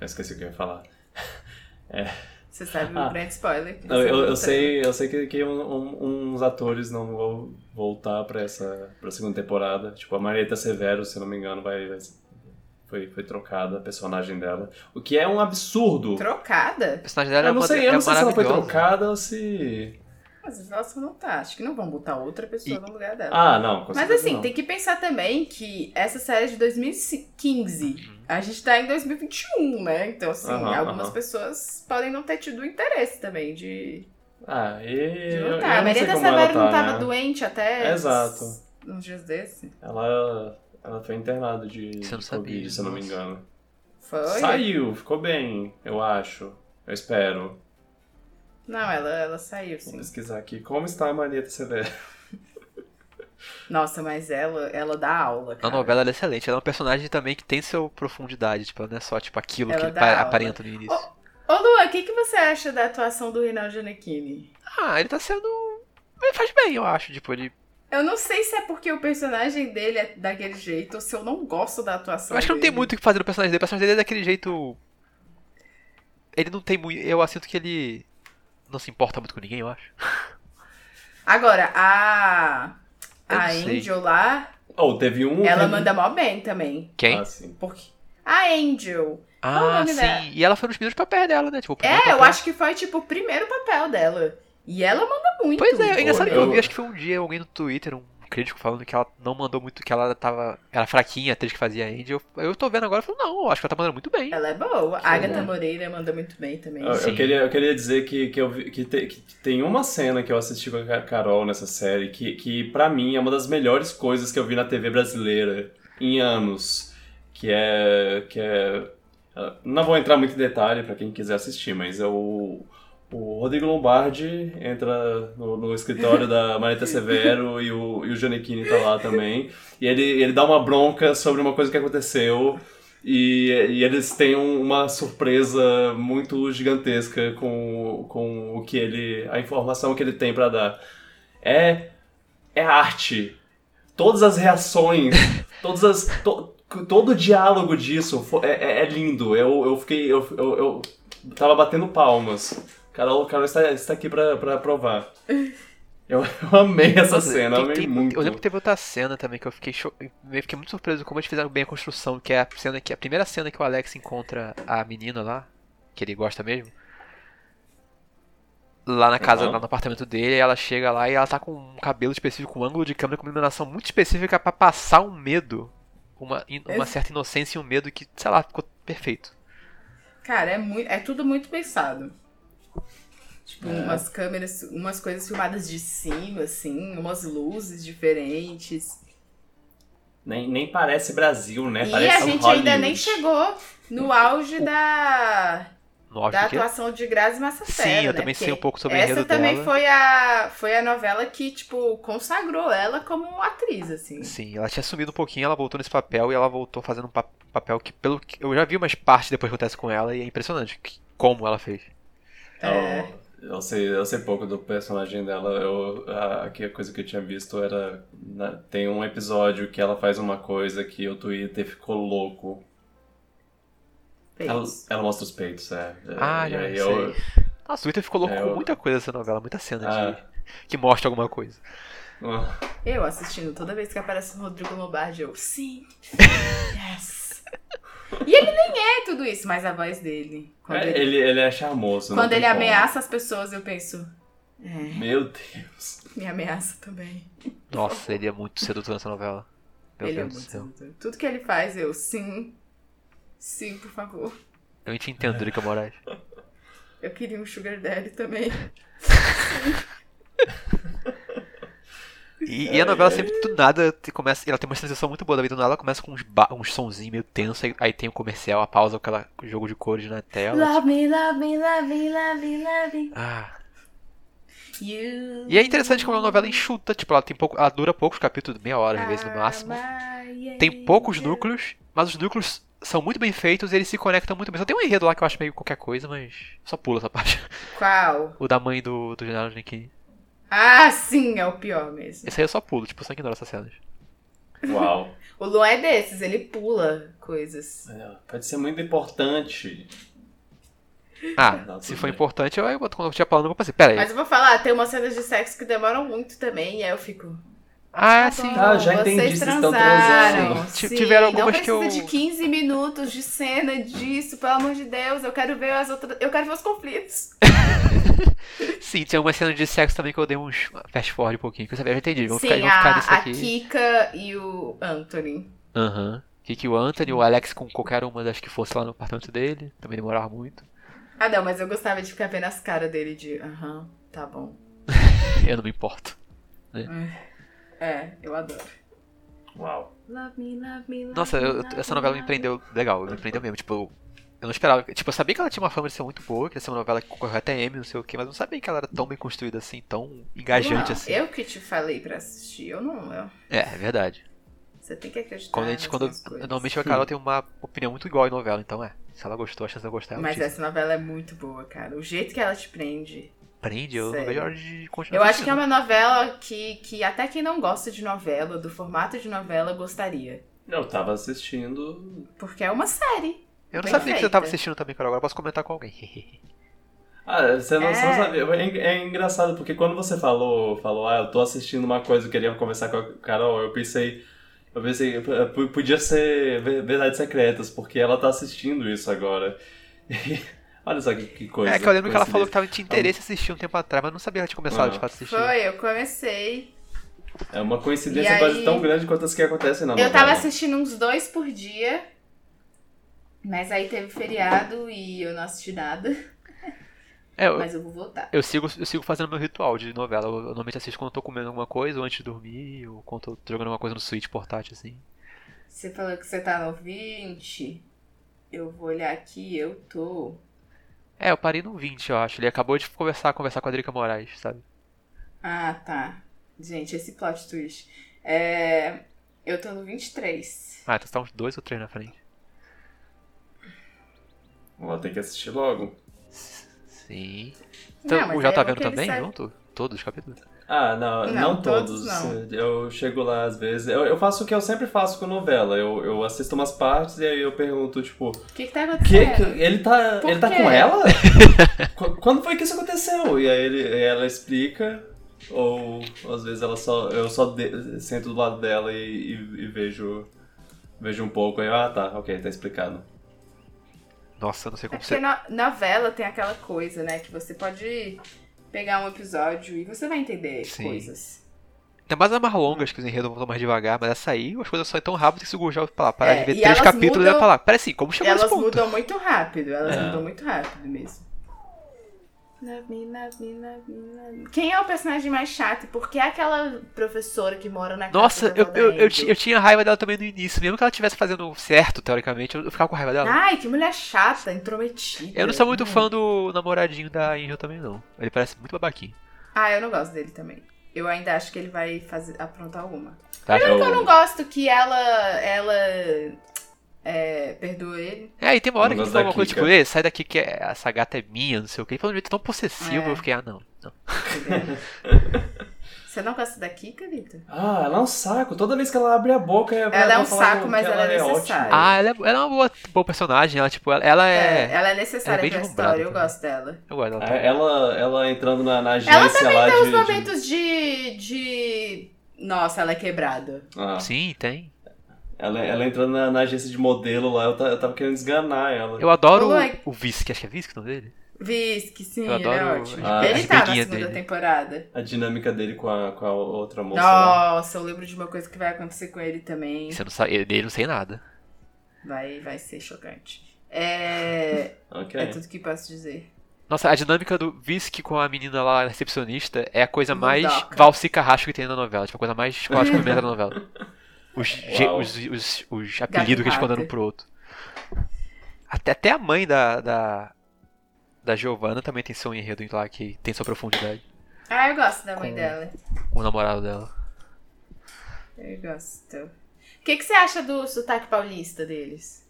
Eu esqueci o que eu ia falar. Você sabe o Ah. grande spoiler. eu, eu não sei, eu sei que, que um- um- uns atores não vão voltar pra essa pra segunda temporada. Tipo, a Marieta Severo, se eu não me engano, vai, vai- foi, foi trocada a personagem dela. O que é um absurdo. Trocada? O personagem dela Eu é, não uma, sei, eu é não sei se ela foi trocada ou se. Mas elas não tá. Acho que não vão botar outra pessoa E- no lugar dela. Ah, não, Mas assim, não. tem que pensar também que essa série é de 2015. A gente tá em 2021, né? Então, assim, Aham, algumas aham. pessoas podem não ter tido interesse também de, Ah, e. de eu, a como ela Severo não tá, tava né? doente até Exato. uns dias desse. Ela, ela foi internada de, de sabia, Covid, se eu não me engano. Foi? Saiu, ficou bem, eu acho. Eu espero. Não, ela, ela saiu, Vou sim. pesquisar aqui. Como está a Marieta Severo? Nossa, mas ela, ela dá aula, Na cara. novela ela é excelente, ela é um personagem também que tem sua profundidade, tipo, ela não é só tipo aquilo Ela que aparenta no início. Ô, Luan, o que, que você acha da atuação do Reinaldo Giannichini? Ah, ele tá sendo. Ele faz bem, eu acho, tipo, ele. Eu não sei se é porque o personagem dele é daquele jeito ou se eu não gosto da atuação Eu acho que não tem dele. muito o que fazer no personagem dele, o personagem dele é daquele jeito. Ele não tem muito. Eu sinto que ele não se importa muito com ninguém, eu acho. Agora, a. Eu A sei. Angel lá, Oh, teve um. ela teve- manda mó bem também. Quem? Ah, sim. Porque. A Angel. Ah, sim. dela? E ela foi nos primeiros papéis dela, né? Tipo, o primeiro É, eu papel. acho que foi tipo o primeiro papel dela. E ela manda muito. Pois é, é engraçado que eu Eu- vi, acho que foi um dia alguém no Twitter, um crítico falando que ela não mandou muito, que ela tava. Era fraquinha, a atriz que fazia a Andy. Eu, eu tô vendo agora e falo, não, acho que ela tá mandando muito bem. Ela é boa. A Agatha Moreira manda muito bem também. Eu, eu queria, eu queria dizer que, que, eu vi, que, te, que tem uma cena que eu assisti com a Carol nessa série que, que para mim é uma das melhores coisas que eu vi na TV brasileira em anos. Que é. Que é não vou entrar muito em detalhe para quem quiser assistir, mas é o o Rodrigo Lombardi entra no, no escritório da Marita Severo e o, e o Giannichini tá lá também. E ele, ele dá uma bronca sobre uma coisa que aconteceu. E, e eles têm uma surpresa muito gigantesca com, com o que ele. a informação que ele tem para dar. É. É arte. Todas as reações, todas as. To, todo o diálogo disso é, é, é, lindo. Eu, eu fiquei. Eu, eu, eu tava batendo palmas. Carol, Carol está, está aqui pra, pra provar. Eu, eu amei essa Nossa, cena, tem, amei tem, muito. Eu lembro que teve outra cena também que eu fiquei, cho... eu fiquei muito surpreso como eles fizeram bem a construção, que é a cena que a primeira cena que o Alex encontra a menina lá, que ele gosta mesmo. Lá na casa, uhum. lá no apartamento dele, ela chega lá e ela tá com um cabelo específico, um ângulo de câmera com uma iluminação muito específica para passar um medo, uma, uma certa inocência e um medo que, sei lá, ficou perfeito. Cara, é, muito, é tudo muito pensado. Tipo, é. umas câmeras, umas coisas filmadas de cima, assim, umas luzes diferentes. Nem, nem parece Brasil, né? E parece a gente Hollywood. ainda nem chegou no auge da, no da atuação de Grazi Massafera, Sim, eu né? também sei um pouco sobre Essa a também dela. foi a, foi a novela que, tipo, consagrou ela como atriz, assim. Sim, ela tinha sumido um pouquinho, ela voltou nesse papel e ela voltou fazendo um papel que, pelo que eu já vi umas partes depois que acontece com ela e é impressionante como ela fez. É. Eu sei, eu sei pouco do personagem dela. Eu, a, a coisa que eu tinha visto era. Na, tem um episódio que ela faz uma coisa que o Twitter ficou louco. Ela, ela, mostra os peitos, é. Ah, já sei. Eu, Nossa, o Twitter ficou louco é, com muita coisa essa novela, muita cena ah. de, que mostra alguma coisa. Ah. Eu assistindo, toda vez que aparece o Rodrigo Lombardi, eu. Sim! yes! E ele nem é tudo isso, mas a voz dele. É, ele, ele, ele, é charmoso. Quando ele ameaça as pessoas, eu penso. É, Meu Deus. Me ameaça também. Nossa, ele é muito sedutor nessa novela. Meu ele Deus é muito sedutor. Tudo que ele faz, eu sim. Sim, por favor. Eu te entendo, Drica Moraes. Eu queria um Sugar Daddy também. sim. E, e, a novela sempre do nada começa. Ela tem uma sensação muito boa da vida do nada. Ela começa com uns, uns sonzinhos meio tenso. Aí, aí, tem o comercial, a pausa, aquela jogo de cores na tela. Love me, love me, love me, love me, love me. Ah. You e é interessante como é uma novela enxuta. Tipo, ela tem pouco. Ela dura poucos capítulos, meia hora às vezes no máximo. Tem poucos núcleos, mas os núcleos são muito bem feitos e eles se conectam muito bem. Só tem um enredo lá que eu acho meio qualquer coisa, mas só pula essa parte. Qual? O da mãe do, do General Nick. Ah, sim, é o pior mesmo. Esse aí eu só pulo, tipo, eu só ignoro essas cenas. Uau. o Luan é desses, ele pula coisas. É, pode ser muito importante. Ah, Não, se for bem. importante, eu, quando eu tinha falando, eu vou pensar, pera aí. Mas eu vou falar, tem umas cenas de sexo que demoram muito também, e aí eu fico... Ah, tá sim. Ah, já entendi, vocês estão transando. Sim, Tiveram algumas que eu... Não precisa de 15 minutos de cena disso, pelo amor de Deus. Eu quero ver as outras... Eu quero ver os conflitos. sim, tem algumas cenas de sexo também que eu dei uns fast forward um pouquinho, que eu sabia, já entendi. Vamos sim, ficar, vamos ficar nisso a, aqui. a Kika e o Anthony. Aham. Uhum. Kika e o Anthony, o Alex com qualquer uma das que fosse lá no apartamento dele. Também demorava muito. Ah, não, mas eu gostava de ficar vendo as caras dele de, aham, uhum, tá bom. eu não me importo. Né? É, eu adoro. Uau. Love me, love me, love Nossa, eu, me, essa novela me prendeu legal, me prendeu mesmo. Tipo, eu não esperava. Tipo, eu sabia que ela tinha uma fama de ser muito boa, que ia ser uma novela que concorreu até M, não sei o que, mas eu não sabia que ela era tão bem construída assim, tão engajante não, assim. Eu que te falei pra assistir, eu não. Eu... É, é verdade. Você tem que acreditar. Quando a gente, quando, normalmente a Carol tem uma opinião muito igual em novela, então é. Se ela gostou, a chance de eu gostar é Mas essa novela é muito boa, cara. O jeito que ela te prende prende, eu Sério. não vejo a hora de continuar. Eu acho que é uma novela que, que até quem não gosta de novela, do formato de novela, gostaria. Eu tava assistindo. Porque é uma série. Eu não sabia feita. que você tava assistindo também, Carol. Agora eu posso comentar com alguém. ah, você não, é. você não sabia. É, é, engraçado, porque quando você falou, falou, ah, eu tô assistindo uma coisa, eu queria conversar com a Carol, eu pensei. Eu pensei, podia ser Verdades Secretas, porque ela tá assistindo isso agora. Olha só que, que coisa. É que eu lembro que ela falou que tava, tinha interesse em assistir um tempo atrás, mas não sabia que ela tinha começado ah. de fato assistir. Foi, eu comecei. É uma coincidência E quase aí- tão grande quanto as que acontecem na Eu novela. tava assistindo uns dois por dia, mas aí teve feriado e eu não assisti nada. É, eu, Mas eu vou voltar. eu sigo, eu sigo fazendo meu ritual de novela. Eu, eu normalmente assisto quando eu tô comendo alguma coisa, ou antes de dormir, ou quando eu tô jogando alguma coisa no Switch portátil, assim. Você falou que você tá no 20. Eu vou olhar aqui, eu tô. É, eu parei no 20, eu acho. Ele acabou de conversar, conversar com a Drica Moraes, sabe? Ah, tá. Gente, esse plot twist. É. Eu tô no 23. Ah, então você tá uns dois ou três na frente. Vou ter que assistir logo. Sim. Então, Não, o já tá é vendo também sabe- junto? Todos os capítulos? Ah, não, Não, não, todos todos. não. Eu chego lá às vezes. Eu, eu faço o que eu sempre faço com novela. Eu, eu assisto umas partes e aí eu pergunto, tipo, O que que tá que, acontecendo? que ele tá. Por ele tá com ela? Qu- Quando foi que isso aconteceu? E aí ele, ela explica, ou às vezes ela só. Eu só de- sento do lado dela e, e- e vejo. Vejo um pouco, aí eu, ah tá, ok, tá explicado. Nossa, não sei É como porque você. no- novela tem aquela coisa, né? Que você pode pegar um episódio e você vai entender Sim. coisas. Ainda mais as mais longas, que os enredos vão mais devagar, mas essa aí, as coisas são tão rápidas que se o Gurgel falar, parar É, de ver e três capítulos e mudam- vai falar, pera assim, como chegou Elas mudam muito rápido, elas É. mudam muito rápido mesmo. Love me, love me, love me, love me. Quem é o personagem mais chato? Por que aquela professora que mora na casa Nossa, da eu, eu, eu, eu tinha raiva dela também no início, mesmo que ela estivesse fazendo certo, teoricamente, eu ficava com raiva dela. Ai, que mulher chata, intrometida. Eu não sou muito fã do namoradinho da Angel também, não. Ele parece muito babaquinho. Ah, eu não gosto dele também. Eu ainda acho que ele vai fazer, aprontar alguma. Tá? Eu- Eu não gosto que ela, ela é, perdoa ele. É, e tem uma hora que ele fala uma coisa tipo, "Ei, sai daqui que é- essa gata é minha, não sei o que. Ele falou de um jeito tão possessivo, É. eu fiquei, ah, não. não. Você não gosta da Kika, Vitor? Ah, ela é um saco. Toda vez que ela abre a boca é pra- Ela é um saco, mas ela é necessária. Ah, ela é, ela é uma boa, boa personagem, ela, tipo, ela, ela É, é... ela é necessária é bem pra história, eu gosto dela. Eu gosto dela. ótima. também. É, Ela, ela entrando na, na agência Ela também lá tem de, uns de- momentos de, de. Nossa, ela é quebrada. Ah, Sim, tem. Ela, ela entrando na, na agência de modelo lá, eu, eu tava querendo esganar ela. Eu adoro Ô, Luan. o, o Visc, acho que é Visc o nome dele? Visque, sim, Eu ele é adoro ótimo. as ele tá na segunda dele. temporada. A dinâmica dele com a, com a outra moça lá. Nossa, eu lembro de uma coisa que vai acontecer com ele também. Você não sabe, dele não sei nada. Vai, vai ser chocante. É. Ok. É tudo que posso dizer. Nossa, a dinâmica do Visc com a menina lá, a recepcionista, é a coisa mais Mudoca. valsi carrasco que tem na novela. Tipo, a coisa mais pimenta da novela. Os, ge- os, os, os apelidos que eles ficam rato. dando um pro outro. Até, até a mãe da, da, da Giovanna também tem seu enredo lá que tem sua profundidade. Ah, eu gosto da mãe Com- dela. O namorado dela. Eu gosto. O que, que você acha do sotaque paulista deles?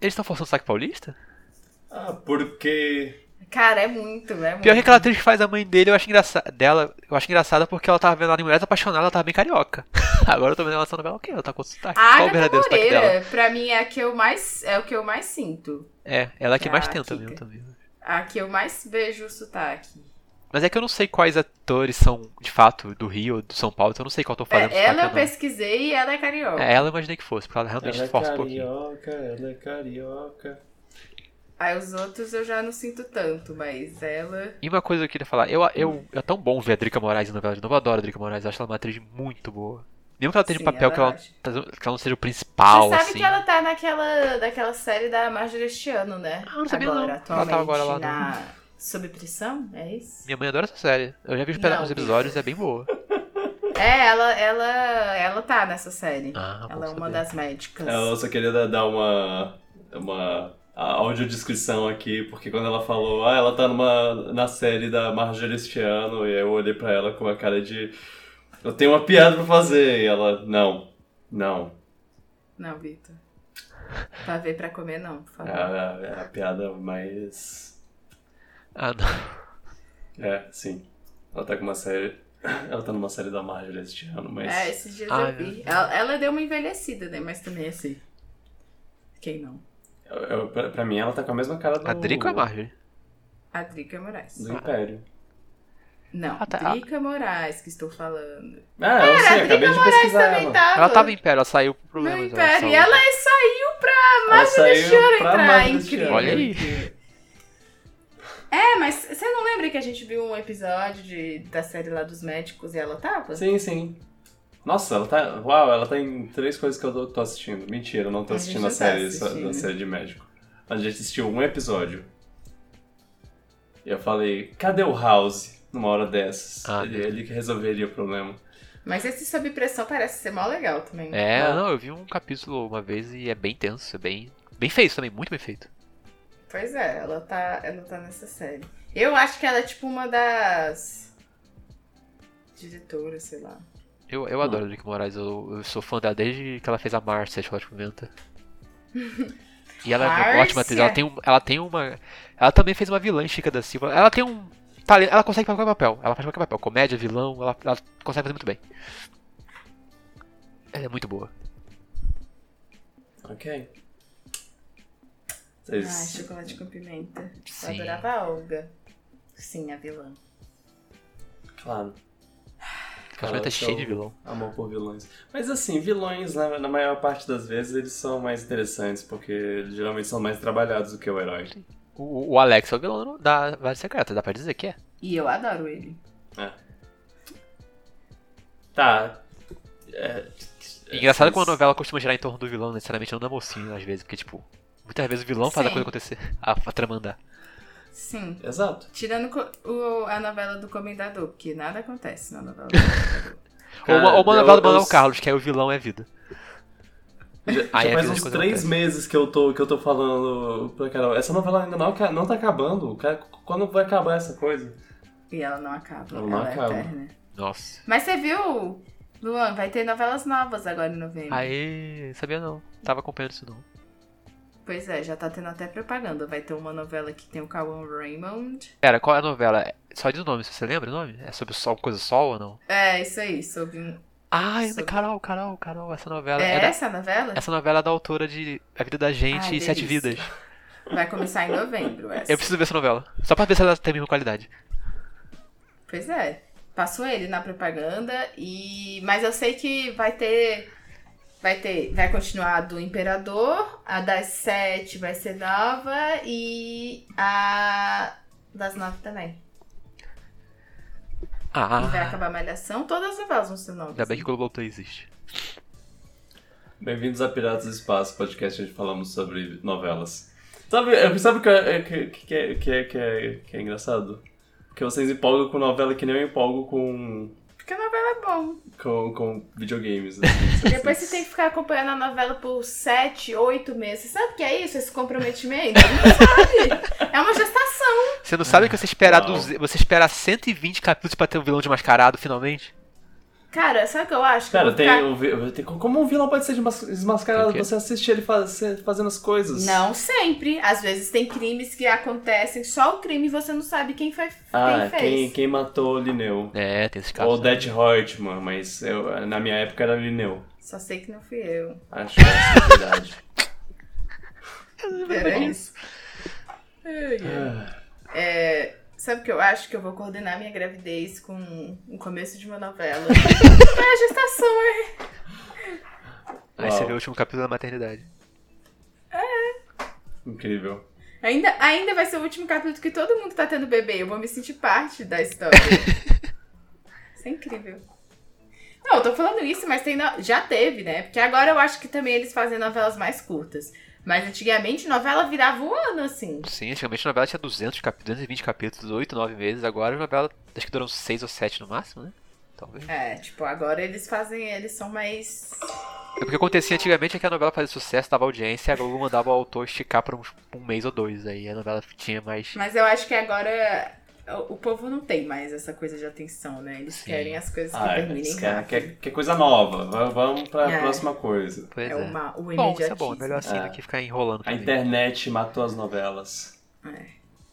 Eles estão forçando o saque paulista? Ah, porque. Cara, é muito, é muito. Pior que aquela atriz que faz a mãe dele, eu acho engraçada. Dela, eu acho engraçada porque ela tava vendo ela em Mulheres Apaixonadas, ela tava bem carioca. Agora eu tô vendo ela nessa novela, ok, ela tá com sotaque. A Qual o Agatha verdadeiro sotaque dela? Moreira, pra mim, é a que eu mais, é o que eu mais sinto. É, ela é que Ah, mais tenta mesmo também. A que eu mais vejo o sotaque. Mas é que eu não sei quais atores são, de fato, do Rio ou do São Paulo, então eu não sei qual eu tô fazendo É, ela eu não. pesquisei e ela é carioca. É, ela eu imaginei que fosse, porque ela realmente Ela é esforça um pouquinho. carioca, ela é carioca. Aí os outros eu já não sinto tanto, mas ela. E uma coisa que eu queria falar, eu, eu, é tão bom ver a Drica Moraes em novela de novo, eu adoro a Drica Moraes, eu acho ela uma atriz muito boa. Mesmo que ela tenha um Sim, papel ela que ela, ótima. que ela não seja o principal, Você sabe assim. que ela tá naquela daquela série da Marjorie este ano, né? Ah, não sabia agora, não. Ela tá agora lá no- na Sob Pressão, é isso? Minha mãe adora essa série. Eu já vi os Não, episódios, é bem boa. É, ela, ela, ela tá nessa série. Ah, ela é uma saber. das médicas. Eu só queria dar uma. uma a audiodescrição aqui, porque quando ela falou, ah, ela tá numa, na série da Marjorie este ano, e aí eu olhei pra ela com uma cara de. Eu tenho uma piada pra fazer, e ela, não, não. Não, Vitor. Pra ver pra comer, não, por É favor. a, é a piada mais. Ah, não. É, sim. Ela tá com uma série. Ela tá numa série da Marjorie este ano, mas. É, esses dias Ah, eu vi. Ela, ela deu uma envelhecida, né? Mas também assim. Quem não? Eu, eu- pra, pra mim ela tá com a mesma cara do. A Drica ou a Marjorie? A Drica Moraes. Do Império. Não, Ah, tá. Drica Moraes que estou falando. Ah, eu sei, acabei Drica de Moraes pesquisar também ela. tava. Ela tava em Império, ela saiu pro no problema. Império. E ela saiu pra Marjorie pra entrar. Incrível. Olha aí. É, mas você não lembra que a gente viu um episódio de, da série lá dos médicos e ela tava? Sim, sim. Nossa, ela tá. Uau, ela tá em três coisas que eu tô, assistindo. Mentira, eu não tô A assistindo a tá série, só- assistindo. da série de médico. A gente assistiu um episódio. E eu falei, cadê o House numa hora dessas? Ah, ele, ele que resolveria o problema. Mas esse sob pressão parece ser mó legal também. É, Ah. não, eu vi um capítulo uma vez e é bem tenso, é bem. Bem feito também, muito bem feito. Pois é, ela tá, ela tá nessa série. Eu acho que ela é tipo uma das diretoras, sei lá. Eu, eu adoro a Rick Moraes, eu, eu sou fã dela desde que ela fez a Márcia, de Chocolate com Pimenta. E ela é uma ótima atriz, ela tem, um, ela tem uma. Ela também fez uma vilã em Chica da Silva. Ela tem um. talento, Ela consegue fazer qualquer papel. Ela faz qualquer papel. Comédia, vilão, ela, ela consegue fazer muito bem. Ela é muito boa. Ok. Ai, Vocês. chocolate com pimenta. Eu Sim. adorava a Olga. Sim, a vilã. Claro. É seu cheio de vilão. Amor por vilões. Mas assim, vilões, na, na maior parte das vezes, eles são mais interessantes, porque geralmente são mais trabalhados do que o herói. O, o Alex é o vilão da Vale Secreta, dá pra dizer que é? E eu adoro ele. Tá. É, E engraçado que uma mas- novela costuma girar em torno do vilão, necessariamente não da mocinha, às vezes, porque, tipo, muitas vezes o vilão faz a Sim. coisa acontecer, a, a trama andar. Sim. Exato. Tirando o- a novela do Comendador, porque nada acontece na novela do Comendador. Ou uma, Cara, ou uma eu- novela do eu- Manuel Carlos, que aí o vilão é vida. Já, já a faz uns três meses que eu tô, que eu tô falando pra Carol. Essa novela ainda não, não tá acabando. Cara, Quando vai acabar essa coisa? E ela não acaba. Ela Ela, não é acaba. eterna. Nossa. Mas você viu, Luan, vai ter novelas novas agora em novembro. Aí, sabia não. Tava acompanhando isso não. Pois é, já tá tendo até propaganda. Vai ter uma novela que tem o Cauã Raymond. Pera, qual é a novela? É- Só diz o nome, você lembra o nome? É sobre sol, coisa sol ou não? É, isso aí, sobre um... Ah, Sobre- Carol, Carol, Carol, essa novela. É é da- essa novela? essa novela é da autora de A Vida da Gente Ai, e Sete. Vidas. Vai começar em novembro essa. Eu preciso ver essa novela. Só pra ver se ela tem a mesma qualidade. Pois é. Passou ele na propaganda e. Mas eu sei que vai ter. Vai ter. Vai continuar a do Imperador, a das sete vai ser nova e a das nove também. E vai Ah, acabar a malhação, todas as novelas vão ser novas. ainda bem que o Globoplay existe. Bem-vindos a Piratas do Espaço, podcast onde falamos sobre novelas. Sabe, sabe o que, é, que, que, é, que, é, que, é, que é engraçado? Porque vocês empolgam com novela que nem eu empolgo com, Porque a novela é bom. com, com videogames. assim. Depois você tem que ficar acompanhando a novela por sete, oito meses. Você sabe o que é isso? Esse comprometimento? Não sabe. É uma gestação. Você não sabe que você espera Uau. duze- você espera 120 capítulos pra ter o vilão de mascarado finalmente? Cara, sabe o que eu acho? Que eu Cara, vou tem, ficar- o, tem- como um vilão pode ser desmas- O desmascarado? Você assiste ele faz- fazendo as coisas. Não sempre. Às vezes tem crimes que acontecem, só o crime você não sabe quem foi Ah, quem quem, fez. quem matou Linneu. É, tem esse Ou caso. né? Det Hortman, mas eu, na minha época era Linneu. Só sei que não fui eu. Acho que é verdade. Era isso. É, sabe o que eu acho? Que eu vou coordenar minha gravidez com o começo de uma novela. é a gestação, é. Aí você Uau. vê o último capítulo da maternidade. Incrível. Ainda, ainda vai ser o último capítulo que todo mundo tá tendo bebê. Eu vou me sentir parte da história. Isso é incrível. Não, eu tô falando isso, mas tem no- já teve, né? Porque agora eu acho que também eles fazem novelas mais curtas. Mas antigamente novela virava um ano, assim. Sim, antigamente a novela tinha 200 capítulos, 220 capítulos, 8, 9 meses. Agora a novela acho que duram 6 ou 7 no máximo, né? Talvez. É, tipo, agora eles fazem, eles são mais. É porque acontecia antigamente é que a novela fazia sucesso, dava audiência, e a Globo mandava o autor esticar por uns- um mês ou dois. Aí a novela tinha mais. Mas eu acho que agora o, povo não tem mais essa coisa de atenção, né? Eles Sim. querem as coisas que Ah, terminem eles querem, rápido. quer, quer coisa nova. Va- Vamos pra É. próxima coisa. Pois É é. uma, o Bom, isso é bom, é melhor assim É. do que ficar enrolando. A internet matou as novelas. É.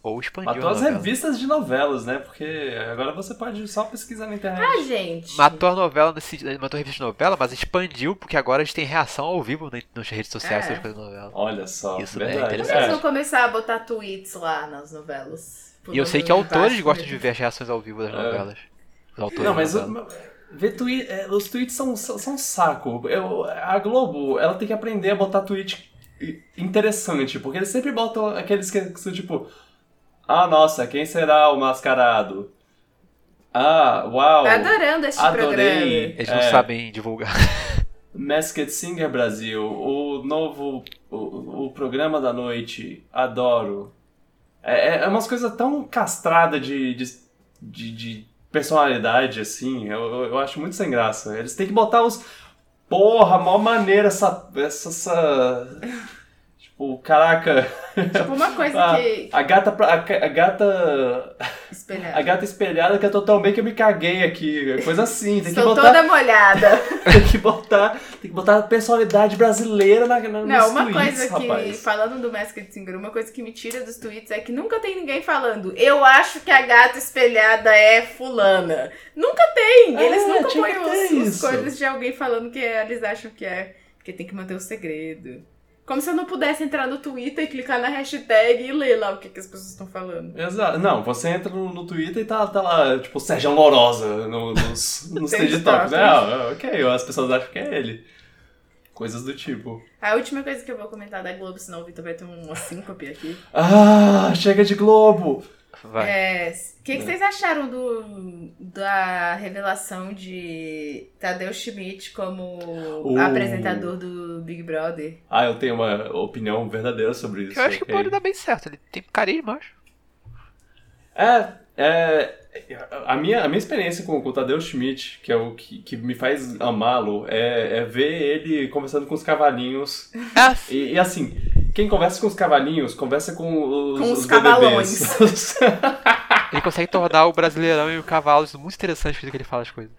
Ou expandiu Matou as revistas de novelas, né? Porque agora você pode só pesquisar na internet. Ah, gente. Matou a novela, nesse, matou a revista de novela, mas expandiu, porque agora a gente tem reação ao vivo na- nas redes sociais É. sobre coisas de novela. Olha só, Isso é verdade. interessante. Eles vão começar a botar tweets lá nas novelas. E eu sei que Pulando autores gostam de ver as reações ao vivo das É. novelas. Os autores Não, mas ver twi- é, os tweets são, são, são um saco. Eu, a Globo, ela tem que aprender a botar tweet interessante, porque eles sempre botam aqueles que são tipo. Ah, nossa, quem será o mascarado? Ah, uau! Adorando este Adorei. programa. Eles não É. sabem divulgar. Masked Singer Brasil, o novo o, o programa da noite, adoro. É, é umas coisas tão castradas de, de, de, de personalidade, assim, eu, eu- eu acho muito sem graça. Eles têm que botar os. Porra, mó maneira essa. essa, essa... Tipo, caraca. Tipo, uma coisa a, que. a gata. A, a gata. Espelhada. A gata espelhada que eu tô tão bem que eu me caguei aqui. Coisa assim, tem que botar. toda molhada. Tem que botar, tem que botar a personalidade brasileira na, na, Não, uma tweets, coisa que, rapaz. falando do Masked Singer, uma coisa que me tira dos tweets é que nunca tem ninguém falando, eu acho que a gata espelhada é fulana. Nunca tem! É, Eles nunca tinha põem os, os coisas de alguém falando que é- eles acham que é. Porque tem que manter o segredo. Como se eu não pudesse entrar no Twitter e clicar na hashtag e ler lá o que, que as pessoas estão falando. Exato. Não, você entra no, no Twitter e tá, tá lá, tipo, Sérgio Lorosa no, nos, nos Tem trade topics. topics. Não, ok, as pessoas acham que é ele. Coisas do tipo. A última coisa que eu vou comentar da Globo, senão o Vitor vai ter uma síncope aqui. Ah, chega de Globo! Vai. É, o que, que vocês acharam do, da revelação de Tadeu Schmidt como Uh. apresentador do Big Brother? Ah, eu tenho uma opinião verdadeira sobre isso. Eu acho que ok? pode dar bem certo. Ele tem carisma, acho. É, é. A minha, a minha experiência com, com o Tadeu Schmidt, que é o que, que me faz amá-lo, é, é ver ele conversando com os cavalinhos. E, e assim, quem conversa com os cavalinhos, conversa com os, Com os os cavalões. Ele consegue tornar o Brasileirão e o Cavalo isso muito interessante do que ele fala as coisas.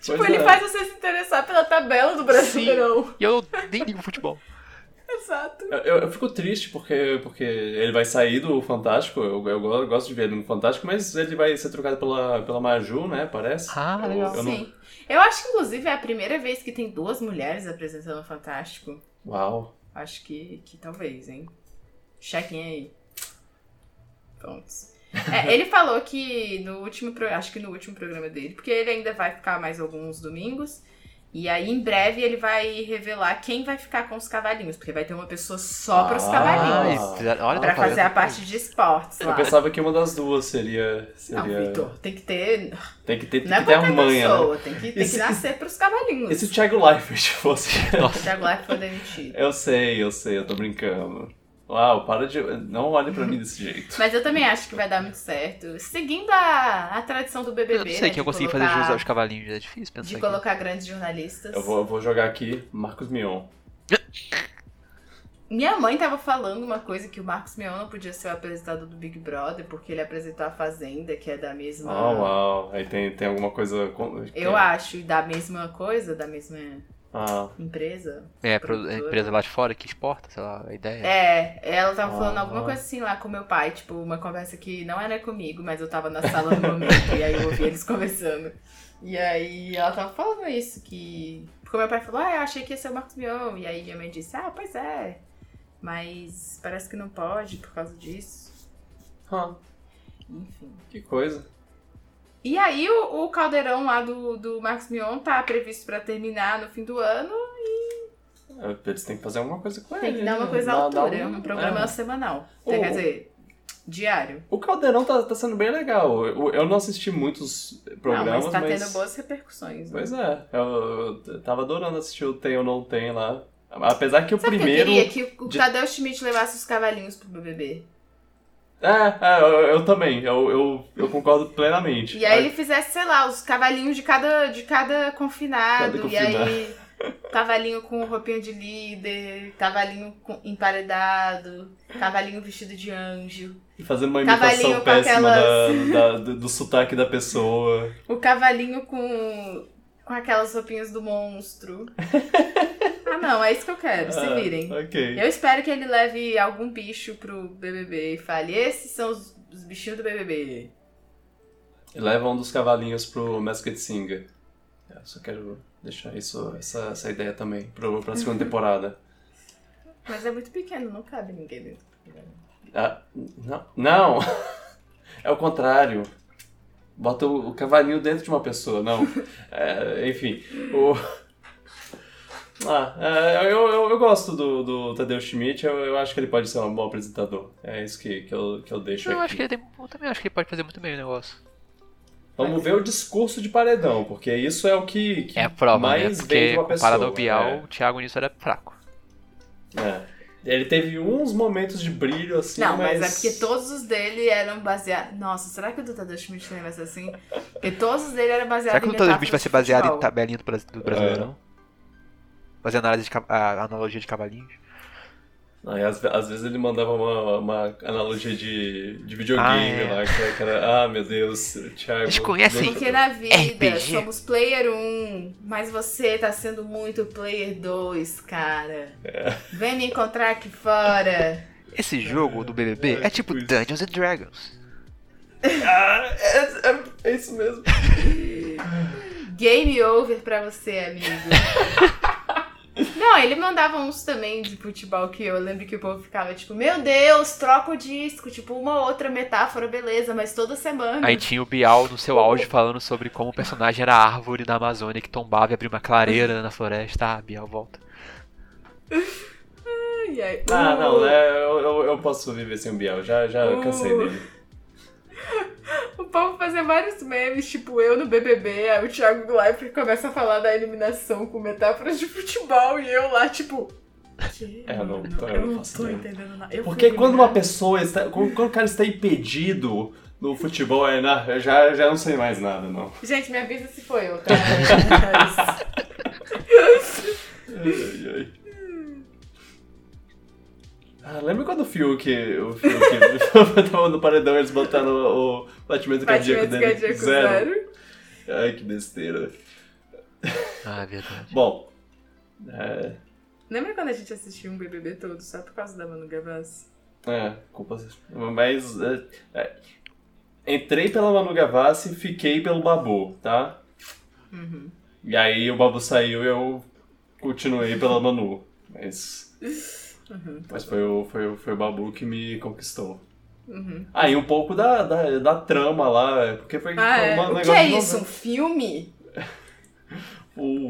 Tipo, Pois ele é. faz você se interessar pela tabela do Brasileirão. E eu nem ligo futebol. Exato. Eu, eu fico triste porque, porque ele vai sair do Fantástico, eu, eu go- gosto de ver ele no Fantástico, mas ele vai ser trocado pela, pela Maju, né, parece. Ah, Eu- legal. eu não- Sim. Eu acho que, inclusive, é a primeira vez que tem duas mulheres apresentando o Fantástico. Uau. Acho que, que talvez, hein? Chequem aí. Pontos. É, ele falou que no último, acho que no último programa dele, porque ele ainda vai ficar mais alguns domingos. E aí, em breve, ele vai revelar quem vai ficar com os cavalinhos, porque vai ter uma pessoa só para os Ah, cavalinhos. olha, Pra tá fazer a parte de esportes lá. Eu pensava que uma das duas seria. Não, seria... Vitor, tem que ter. Tem que ter, tem Não é que ter a manha, né? pessoa, tem que, tem E que nascer pros cavalinhos. E se o Thiago Leifert fosse. O Thiago Leifert foi demitido. Eu sei, eu sei, eu tô brincando. Uau, para de. Não olhe pra mim desse jeito. Mas eu também acho que vai dar muito certo. Seguindo a, a tradição do BBB, Eu não sei né, quem eu de consegui colocar- fazer jus aos cavalinhos. É difícil pensar De aqui. colocar grandes jornalistas. Eu vou, eu vou jogar aqui Marcos Mion. Minha mãe tava falando uma coisa que o Marcos Mion não podia ser o apresentador do Big Brother, porque ele apresentou a Fazenda, que é da mesma. Oh, uau. Aí tem, tem alguma coisa. com- Eu acho, da mesma coisa, da mesma Ah, empresa. É, pro- Produtora. a empresa lá de fora que exporta, sei lá, a ideia. É, ela tava falando Ah. alguma coisa assim lá com meu pai, tipo, uma conversa que não era comigo, mas eu tava na sala no momento, e aí eu ouvi eles conversando. E aí ela tava falando isso, que. Porque meu pai falou, ah, eu achei que ia ser o Marcos Mion. E aí minha mãe disse, ah, pois é. Mas parece que não pode por causa disso. ah, Enfim. que coisa. E aí o, o caldeirão lá do, do Marcos Mion tá previsto pra terminar no fim do ano. É, Eles têm que fazer alguma coisa com Tem ele. que dar uma né? coisa à altura. É um- um programa é. semanal. O- Quer dizer, diário. O Caldeirão tá, tá sendo bem legal. Eu, eu não assisti muitos programas, não, mas tá mas... tendo boas repercussões. Né? Pois é, eu, eu tava adorando assistir o Tem ou Não Tem lá. Apesar que o Sabe primeiro. que eu queria que o de- Tadeu Schmidt levasse os cavalinhos pro BBB? É, é eu, eu também, eu, eu, eu concordo plenamente. E aí ele fizesse, sei lá, os cavalinhos de cada, de cada confinado. Cada E aí, cavalinho com roupinha de líder, cavalinho com, emparedado, cavalinho vestido de anjo, E fazendo uma imitação péssima aquelas- da, da- do, do sotaque da pessoa. o cavalinho com, com aquelas roupinhas do monstro. não, é isso que eu quero, se Ah, virem. Ok. Eu espero que ele leve algum bicho pro BBB e fale: esses são os, os bichinhos do BBB. Leva um dos cavalinhos pro Masked Singer. Eu só quero deixar isso, essa, essa ideia também pro, pra segunda temporada. Mas é muito pequeno, não cabe ninguém dentro. Ah, não, não! É o contrário. Bota o, o cavalinho dentro de uma pessoa, não. É, enfim, o... Ah, é, eu, eu, eu gosto do, do Tadeu Schmidt, eu, eu acho que ele pode ser um bom apresentador. É isso que, que, eu, que eu deixo Eu aqui. acho que ele tem. Eu também acho que ele pode fazer muito bem o negócio. Vamos ver o discurso de paredão, porque isso é o que, que É a prova, né? mais vem Porque de uma pessoa. comparado ao Bial, o Thiago nisso era fraco. É. É. Ele teve uns momentos de brilho, assim, Não, mas... mas... é porque todos os dele eram baseados. Nossa, será que o do Tadeu Schmidt também vai ser assim? Porque todos os dele eram baseados Será que em o Tadeu Schmidt vai ser baseado em tabelinha do, Bras- do Brasileirão? Fazendo análise de, a analogia de cavalinhos? Aí, às, às vezes ele mandava uma, uma analogia de, de videogame Ah, é. lá, que, que era, ah, meu Deus, Thiago... Eles conhecem- Porque na vida RPG. somos player 1, mas você tá sendo muito player 2, cara. É. Vem me encontrar aqui fora. Esse jogo do BBB é é tipo tipo isso. Dungeons and Dragons. Ah, é, é, é isso mesmo. Game over pra você, amigo. Não, ele mandava uns também de futebol que eu lembro que o povo ficava tipo, meu Deus, troca o disco, tipo uma outra metáfora, beleza, mas toda semana. Aí tinha o Bial no seu auge falando sobre como o personagem era a árvore da Amazônia que tombava e abria uma clareira na floresta. Ah, Bial, volta. Ai, ai. Ah, Uh, não, é, eu, eu, eu posso viver sem o Biel, já, já Uh. cansei dele. O povo fazia vários memes, tipo eu no BBB, aí o Thiago Leifert começa a falar da eliminação com metáforas de futebol e eu lá, tipo. Que? É, não, então eu eu não não tô ideia. entendendo nada. Eu Porque quando uma pessoa está. Quando, quando o cara está impedido no futebol, é, na, eu já, já não sei mais nada, não. Gente, me avisa se foi eu, tá? Ai, ai. Ah, lembra quando o Fiuk, o Fiuk tava no paredão eles botaram o batimento cardíaco Batimento dele cardíaco zero. zero. Ai, que besteira. Ah, é verdade. Bom, é, Lembra quando a gente assistiu um BBB todo só por causa da Manu Gavassi? é culpa... Mas... é, é, entrei pela Manu Gavassi, fiquei pelo Babu, tá? Uhum. E aí o Babu saiu e eu continuei pela Manu. Mas, Uhum. mas foi, o, foi, o- foi o Babu que me conquisou. Uhum. Ah, e um pouco da, da, da trama lá, porque foi Ah, é. uma- um O que negócio é de isso? Um filme? O,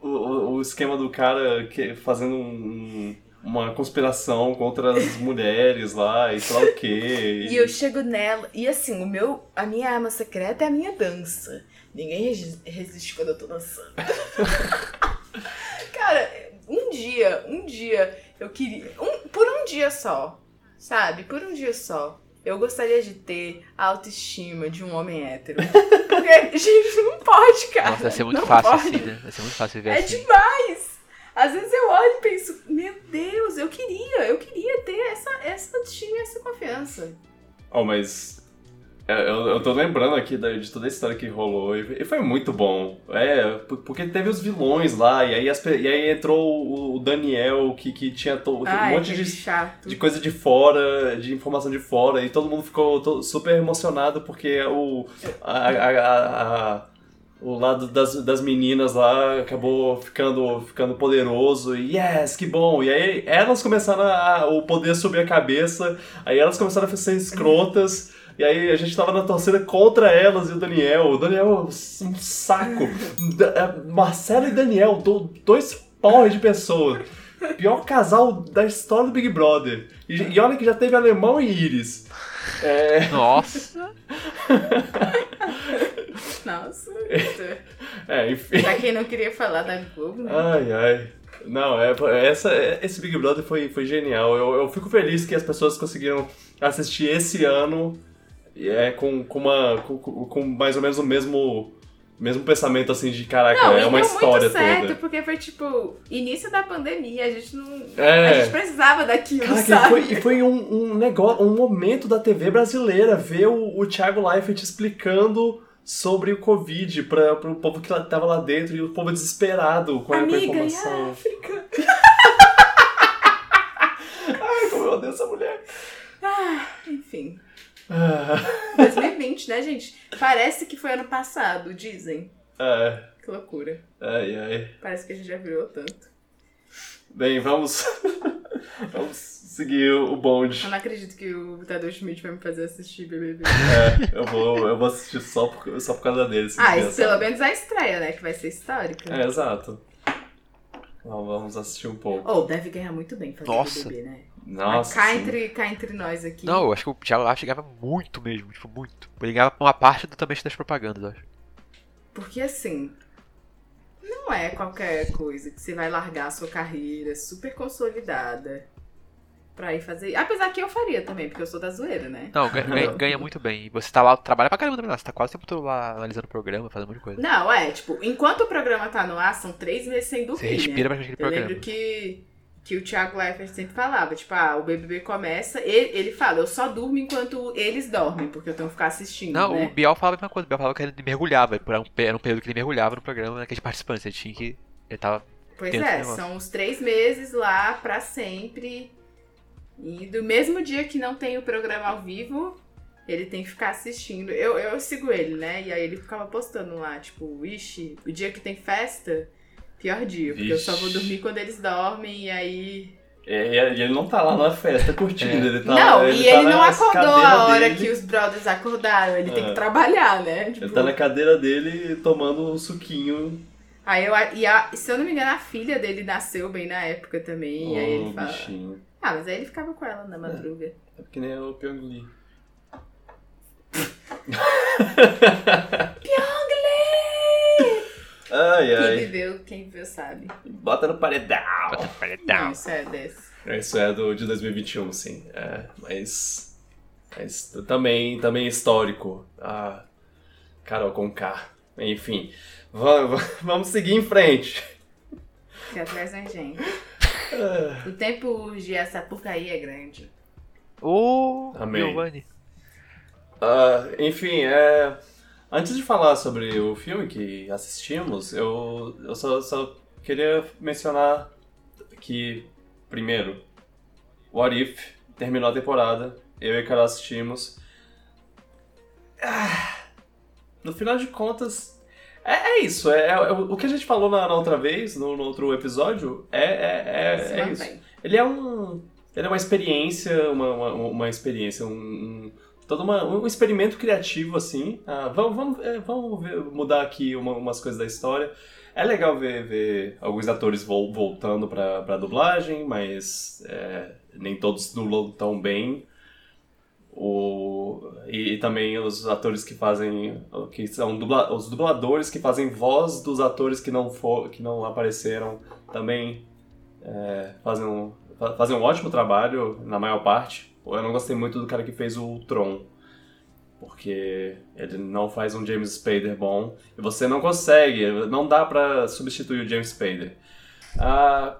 o, o esquema do cara que, fazendo um- uma conspiração contra as mulheres lá e sei lá o quê. E eu chego nela. E assim, o meu, a minha arma secreta é a minha dança. Ninguém resi- resiste quando eu tô dançando. Cara, um dia, um dia, eu queria. um- por um dia só, sabe? Por um dia só. Eu gostaria de ter a autoestima de um homem hétero. Porque, gente, não pode, cara. Nossa, vai ser muito Não fácil pode. assim, né? Vai ser muito fácil viver É assim. demais! Às vezes eu olho e penso, meu Deus, eu queria, eu queria ter essa, essa autoestima e essa confiança. Oh, mas. É, Eu, eu tô lembrando aqui de toda a história que rolou e foi muito bom. É, por- porque teve os vilões lá, e aí, as e aí entrou o- Daniel, que, que tinha to- um Ai, monte que de, chato. de coisa de fora, de informação de fora, e todo mundo ficou super emocionado porque o, a, a- a- a- o lado das, das meninas lá acabou ficando, ficando poderoso, e yes, que bom! E aí elas começaram a, o poder subir a cabeça, aí elas começaram a ser escrotas. E aí a gente tava na torcida contra elas e o Daniel. O Daniel, um saco. Da- é, Marcelo e Daniel, do- dois porres de pessoa. Pior casal da história do Big Brother. E, e olha que já teve Alemão e Iris. É, Nossa! Nossa. é, enfim. pra quem não queria falar da Globo, né? Ai, ai. Não, é, essa, esse Big Brother foi, foi genial. Eu, eu fico feliz que as pessoas conseguiram assistir esse ano é, com, com, uma, com, com mais ou menos o mesmo, mesmo pensamento assim de caraca, Não, é e uma história muito certo, toda. porque foi tipo, início da pandemia, a gente não. É. A gente precisava daquilo, Caraca, e sabe? foi, e foi um, um negócio, um momento da TV brasileira ver o, o Thiago Leifert explicando sobre o Covid para o povo que tava lá dentro e o povo desesperado com a, com a Amiga, e a informação. África? Ai, como eu odeio essa mulher. Enfim. Ah, 2020, né, gente? Parece que foi ano passado, dizem. é, Que loucura. ai, ai. Parece que a gente já virou tanto. Bem, vamos. vamos seguir o bonde. Eu não acredito que o Tadeu Schmidt vai me fazer assistir BBB. É, eu vou, eu vou assistir só por, só por causa dele. Ah, isso pelo menos a estreia, né? Que vai ser histórica. É, exato. Vamos assistir um pouco. Ou oh, deve ganhar muito bem fazer Nossa. BBB, né? Nossa. cá, entre, cá entre nós aqui. Não, eu acho que o Thiago Life ganhava muito mesmo, tipo, muito. Ele ganhava uma parte do, também das propagandas, eu acho. Porque assim, não é qualquer coisa que você vai largar a sua carreira super consolidada pra ir fazer. Apesar que eu faria também, porque eu sou da zoeira, né? Não, ganha, ganha muito bem. E você tá lá, trabalha pra caramba também lá. Você tá quase o tempo todo lá analisando o programa, fazendo um monte de coisa. Não, é, tipo, enquanto o programa tá no ar, são três meses sem dormir. Você respira né? pra aquele Eu programa. lembro que, que o Thiago Leifert sempre falava, tipo, ah, o BBB começa, ele, ele fala, eu só durmo enquanto eles dormem, porque eu tenho que ficar assistindo, Não, né? o Biel falava a mesma coisa. O Biel falava que ele mergulhava. Era um, era um período que ele mergulhava no programa, naqueles participantes. Ele tinha que. Ele tava. Pois é, são os três meses lá pra sempre. E do mesmo dia que não tem o programa ao vivo, ele tem que ficar assistindo. Eu, eu sigo ele, né? E aí ele ficava postando lá, tipo, ixi, o dia que tem festa, pior dia, porque eu só vou Vixe. dormir quando eles dormem, e aí. É, e ele não tá lá na festa curtindo, É. ele tá não, ele e tá ele não acordou a hora dele, que os brothers acordaram, ele tem É. que trabalhar, né? Tipo, Ele tá na cadeira dele tomando um suquinho. Aí eu, e a, se eu não me engano, a filha dele nasceu bem na época também, e aí ele fala. bichinho. Ah, mas aí ele ficava com ela na madruga. É que nem o Pyong Lee. Ai, Quem ai. viveu, quem viveu sabe. Bota no paredão. Bota Não, paredão. isso é desse. Isso é do, de 2021, sim. É, mas, mas também, também histórico. Ah, Carol Conká. Enfim, vamos, vamos seguir em frente. Que atrás vem gente. Ah, O tempo de Sapucaí é grande. Ô, Amém. Giovanni. ah, enfim, é, antes de falar sobre o filme que assistimos, eu, eu só, só queria mencionar que, primeiro, What If terminou a temporada, eu e a Carol assistimos. Ah, no final de contas, é, é isso. É, é o que a gente falou na, na outra vez, no, no outro episódio, é, é, é, é isso. Ele é um. Ele é uma experiência, uma, uma, uma experiência, um, um- todo uma, um experimento criativo, assim. Ah, vamos vamos, é, vamos ver- mudar aqui uma- umas coisas da história. É legal ver, ver alguns atores vol- voltando pra, pra dublagem, mas é, nem todos dublam tão bem. O, e, e também os atores que fazem. que são dubla, os dubladores que fazem voz dos atores que não, for, que não apareceram também é, fazem, um, fa- fazem um ótimo trabalho, na maior parte. Eu não gostei muito do cara que fez o Tron. Porque ele não faz um James Spader bom. E você não consegue, não dá pra substituir o James Spader. Ah,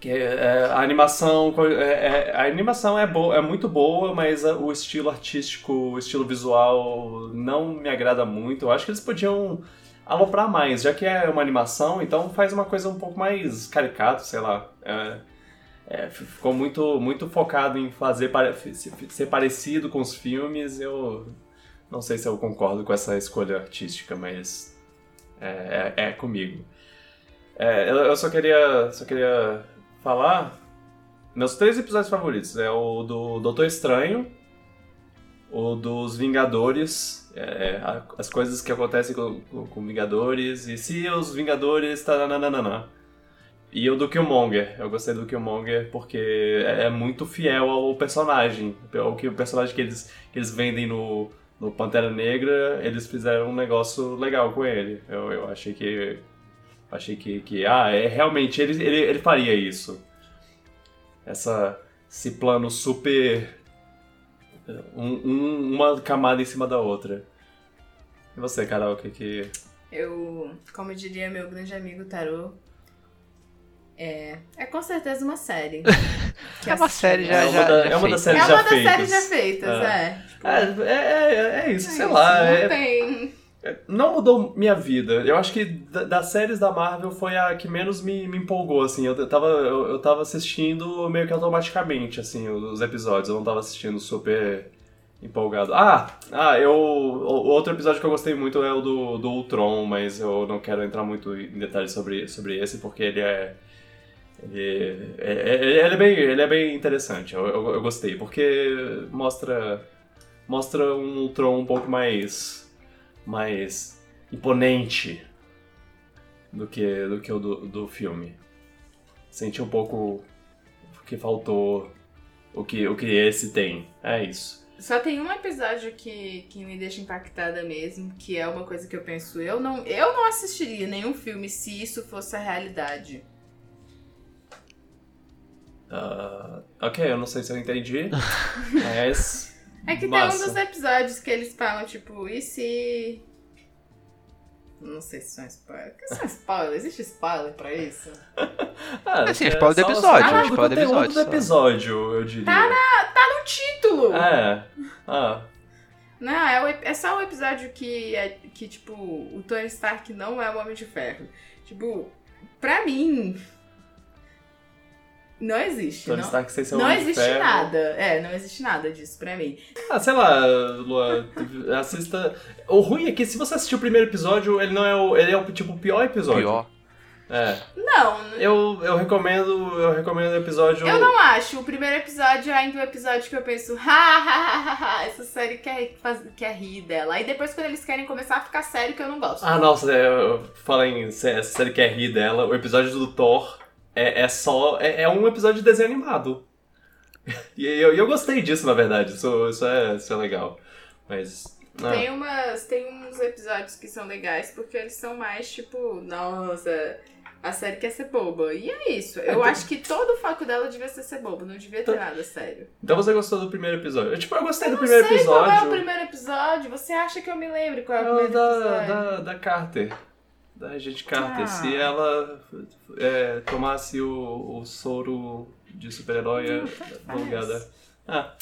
que, é, a animação é, é- a animação é, boa, é muito boa, mas o estilo artístico, o estilo visual não me agrada muito. Eu acho que eles podiam aloprar mais, já que é uma animação, então faz uma coisa um pouco mais caricato, sei lá. É, é, ficou muito, muito focado em fazer ser parecido com os filmes. Eu não sei se eu concordo com essa escolha artística, mas é, é- é comigo. É, eu, só queria, só queria falar meus três episódios favoritos. É o do Doutor Estranho, o dos Vingadores, é, as coisas que acontecem com, com, com Vingadores, e se os Vingadores. Taranana. E o do Killmonger. Eu gostei do Killmonger porque é, é muito fiel ao personagem. O, que, o personagem que eles, que eles vendem no, no Pantera Negra, eles fizeram um negócio legal com ele. Eu, eu achei que. Achei que, que. Ah, é realmente ele, ele, ele faria isso. Essa, esse plano super. um- um- uma camada em cima da outra. E você, Carol, o que que. Eu, como diria meu grande amigo Tarô, é, é com certeza uma série. que É uma série já- é, uma da- é uma das séries É já uma das feitas. séries já feitas, É. é. É, é, é, é isso, É sei isso, lá. Não é- tem. Não mudou minha vida. Eu acho que da- das séries da Marvel foi a que menos me, me empolgou, assim. Eu, tava, eu, eu tava assistindo meio que automaticamente, assim, os episódios. Eu não tava assistindo super empolgado. Ah, ah eu, o o outro episódio que eu gostei muito é o do, do Ultron, mas eu não quero entrar muito em detalhes sobre, sobre esse, porque ele é... Ele é, é- ele é, bem, ele é bem interessante, eu, eu, eu gostei, porque mostra, mostra um Ultron um pouco mais mais imponente do que, do que o do, do filme. senti um pouco que faltou o que, o que esse tem. É isso. Só tem um episódio que, que me deixa impactada mesmo, que é uma coisa que eu penso, eu não, eu não assistiria nenhum filme se isso fosse a realidade. Uh, ok, eu não sei se eu entendi, mas. É que massa. tem um dos episódios que eles falam, tipo, e se. Não sei se são spoiler. O que são spoiler? Existe spoiler pra isso? Ah, Assim, é spoiler do só- episódio, só do spoiler do episódio, do só. episódio, eu diria. Tá Tá no título! É. Ah, Não, é, o é só o episódio que, é, que, tipo, o Tony Stark não é o Homem de Ferro. Tipo, pra mim. Não existe. Tony não Stark sem ser não Homem de existe Ferro. nada. É, não existe nada disso pra mim. Ah, sei lá, Lua, assista. O ruim é que se você assistir o primeiro episódio, ele não é o. Ele é o tipo o pior episódio. Pior. É. Não, Eu, eu recomendo. Eu recomendo o episódio. eu não acho. O primeiro episódio é ainda o episódio que eu penso, ha, ha, ha, ha, ha, essa série quer, faz, quer rir dela. Aí depois, quando eles querem começar a ficar sério, que eu não gosto. Ah, nossa, eu falo em essa série quer rir dela. O episódio do Thor é, é só. É, é um episódio de desenho animado. E eu, eu gostei disso, na verdade. Isso, isso, é, isso é legal. Mas. ah, Tem umas. Tem uns episódios que são legais porque eles são mais tipo, nossa, a série quer ser boba. E é isso. Eu então- acho que todo o foco dela devia ser ser bobo, não devia ter Então- nada sério. Então você gostou do primeiro episódio? Eu, tipo, eu gostei do Não primeiro sei episódio. qual é o primeiro episódio. Você acha que eu me lembro qual é o É o primeiro da, episódio? da, da Carter. Da agente Carter. Ah. Se ela é, tomasse o, o soro de super-herói no lugar da. Ah.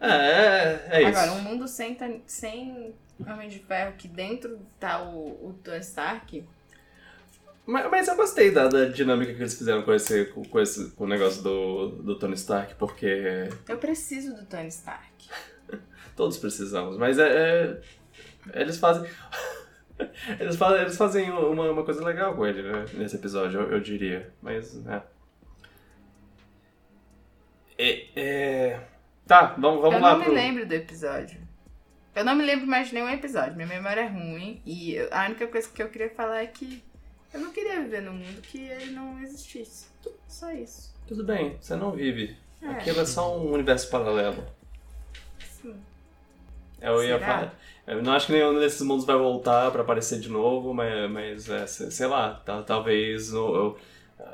É, é, é isso. Agora, um mundo sem, sem Homem de Ferro, que dentro tá o, o Tony Stark. Mas, mas eu gostei da, da dinâmica que eles fizeram com esse, com, com esse com o negócio do, do Tony Stark, porque Eu preciso do Tony Stark. todos precisamos. Mas é. é- eles fazem. Eles fazem, eles fazem uma, uma coisa legal com ele, né? Nesse episódio, eu, eu diria. Mas, é. É, é... Tá, vamos, vamos eu lá não pro... me lembro do episódio. Eu não me lembro mais de nenhum episódio. Minha memória é ruim. E eu- a única coisa que eu queria falar é que eu não queria viver num mundo que ele não existisse. Só isso. Tudo bem, você não vive. É. Aquilo é só um universo paralelo. Sim. Eu ia Será? falar. Eu não acho que nenhum desses mundos vai voltar pra aparecer de novo, mas, mas é, se- sei lá, tá- talvez no-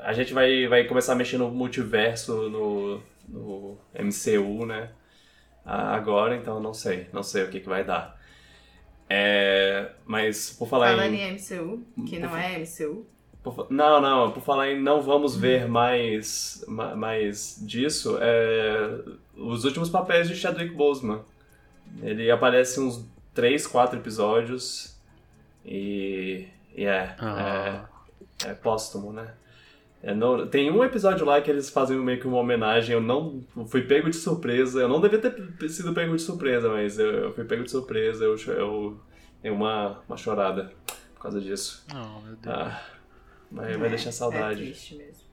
a gente vai, vai começar a mexer no multiverso no, no MCU, né? Agora, então não sei, não sei o que, que vai dar. É, mas por falar Falando em. em MCU, que não é MCU. por não, não, por falar em não vamos ver mais, ma- mais disso, é, os últimos papéis de Chadwick Boseman. Ele aparece uns 3, 4 episódios e, e é, Ah. é, é póstumo, né? É, não- tem um episódio lá que eles fazem meio que uma homenagem, eu não eu fui pego de surpresa, eu não devia ter sido pego de surpresa, mas eu, eu fui pego de surpresa, eu, eu dei uma, uma chorada por causa disso. Não, meu Deus. Ah, vai, vai É, deixar É saudade. triste mesmo.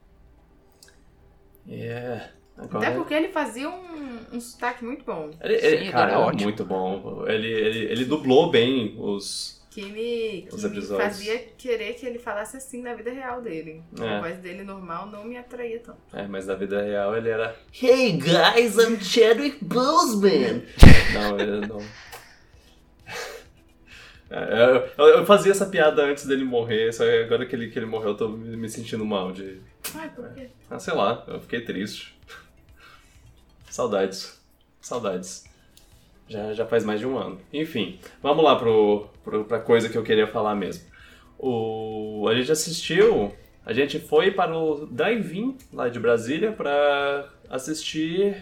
É. Agora. Até porque ele fazia um, um sotaque muito bom. Ele, Sim, ele- ele cara, era é ótimo. muito bom. Ele, ele, ele dublou bem os. Que me, Os que me episódios. fazia querer que ele falasse assim na vida real dele. É. A voz dele normal não me atraía tanto. É, mas na vida real ele era. Hey guys, I'm Chadwick Boseman! não, ele não. É, eu, eu fazia essa piada antes dele morrer, só que agora que ele, que ele morreu eu tô me me sentindo mal de. Ai, por quê? Ah, sei lá, eu fiquei triste. Saudades. Saudades. Já, já faz mais de um ano. Enfim, vamos lá pro, pro, pra coisa que eu queria falar mesmo. O, a gente assistiu, a gente foi para o Drive-In, lá de Brasília, para assistir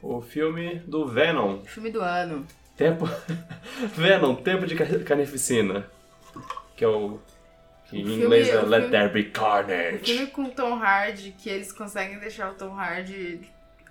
o filme do Venom. Filme do ano. Tempo... Venom, Tempo de Car- Carnificina. Que é o... Que em O filme- inglês é o Let filme- There Be O Carnage. filme com Tom Hardy, que eles conseguem deixar o Tom Hardy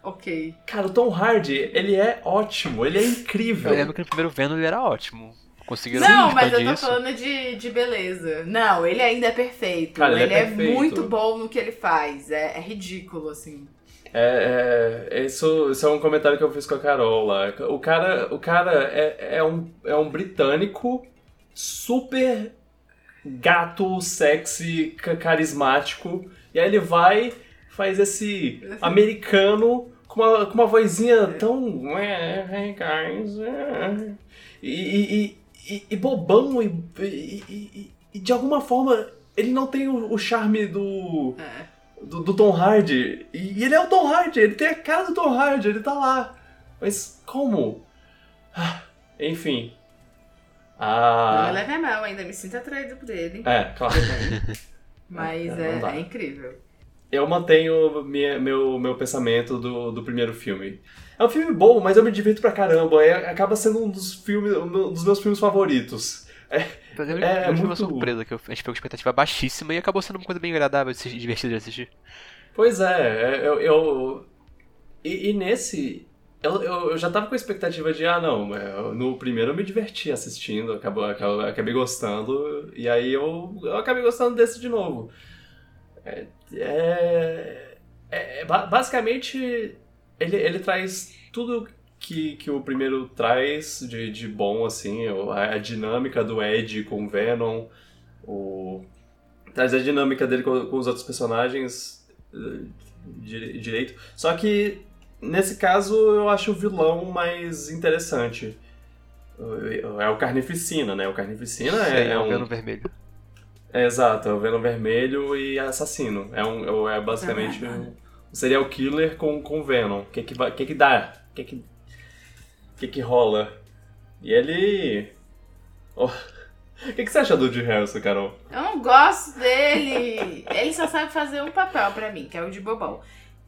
ok. Cara, o Tom Hardy, ele é ótimo, ele é incrível. Eu lembro que no primeiro Venom ele era ótimo. Conseguiram Não, mas eu tô isso. falando de, de beleza. Não, ele ainda é perfeito. Cara, ele ele é é, perfeito. muito bom no que ele faz. É, é ridículo, assim. É, é, isso, isso é um comentário que eu fiz com a Carol lá. O cara, o cara é, é, um, é um britânico super gato, sexy, ca- carismático. E aí ele vai, faz esse americano com uma, com uma vozinha tão. Hey guys. E, e, e, e bobão, e, e, e, de alguma forma ele não tem o, o charme do, É. do, do Tom Hardy. E ele é o Tom Hardy, ele tem a cara do Tom Hardy, ele tá lá. Mas como? Ah, Enfim. Não Ah. me leve a mal, ainda me sinto atraído por ele. É, claro. Mas É, não é, é incrível. Eu mantenho minha- meu, meu pensamento do, do primeiro filme. É um filme bom, mas eu me divirto pra caramba. É, acaba sendo um dos, filmes, um dos meus filmes favoritos. Mas eu, É, tive uma muito- surpresa, que eu, a gente pegou expectativa baixíssima e acabou sendo uma coisa bem agradável, de assistir- divertida de assistir. Pois é, eu. eu e, e nesse. Eu, eu, já tava com a expectativa de, ah, não, é, no primeiro eu me diverti assistindo, acabou, acabou- acabei gostando, e aí eu, eu acabei gostando desse de novo. É, é- é- ba- basicamente, ele, ele traz tudo que, que o primeiro traz de, de bom, assim, a, a dinâmica do Ed com o Venom, o, traz a dinâmica dele com, com os outros personagens eh, dire- direito. Só que nesse caso eu acho o vilão mais interessante. É o Carnificina, né? O Carnificina Sei, é, é o um. Vermelho. É, exato, é o Venom Vermelho e assassino. É, um, é basicamente um serial killer com, com Venom. O que que, vai- que que dá? O que que, que que rola? E ele... Oh. O que que você acha do Jim Harrison, Carol? Eu não gosto dele. Ele só sabe fazer um papel pra mim, que é o de bobão.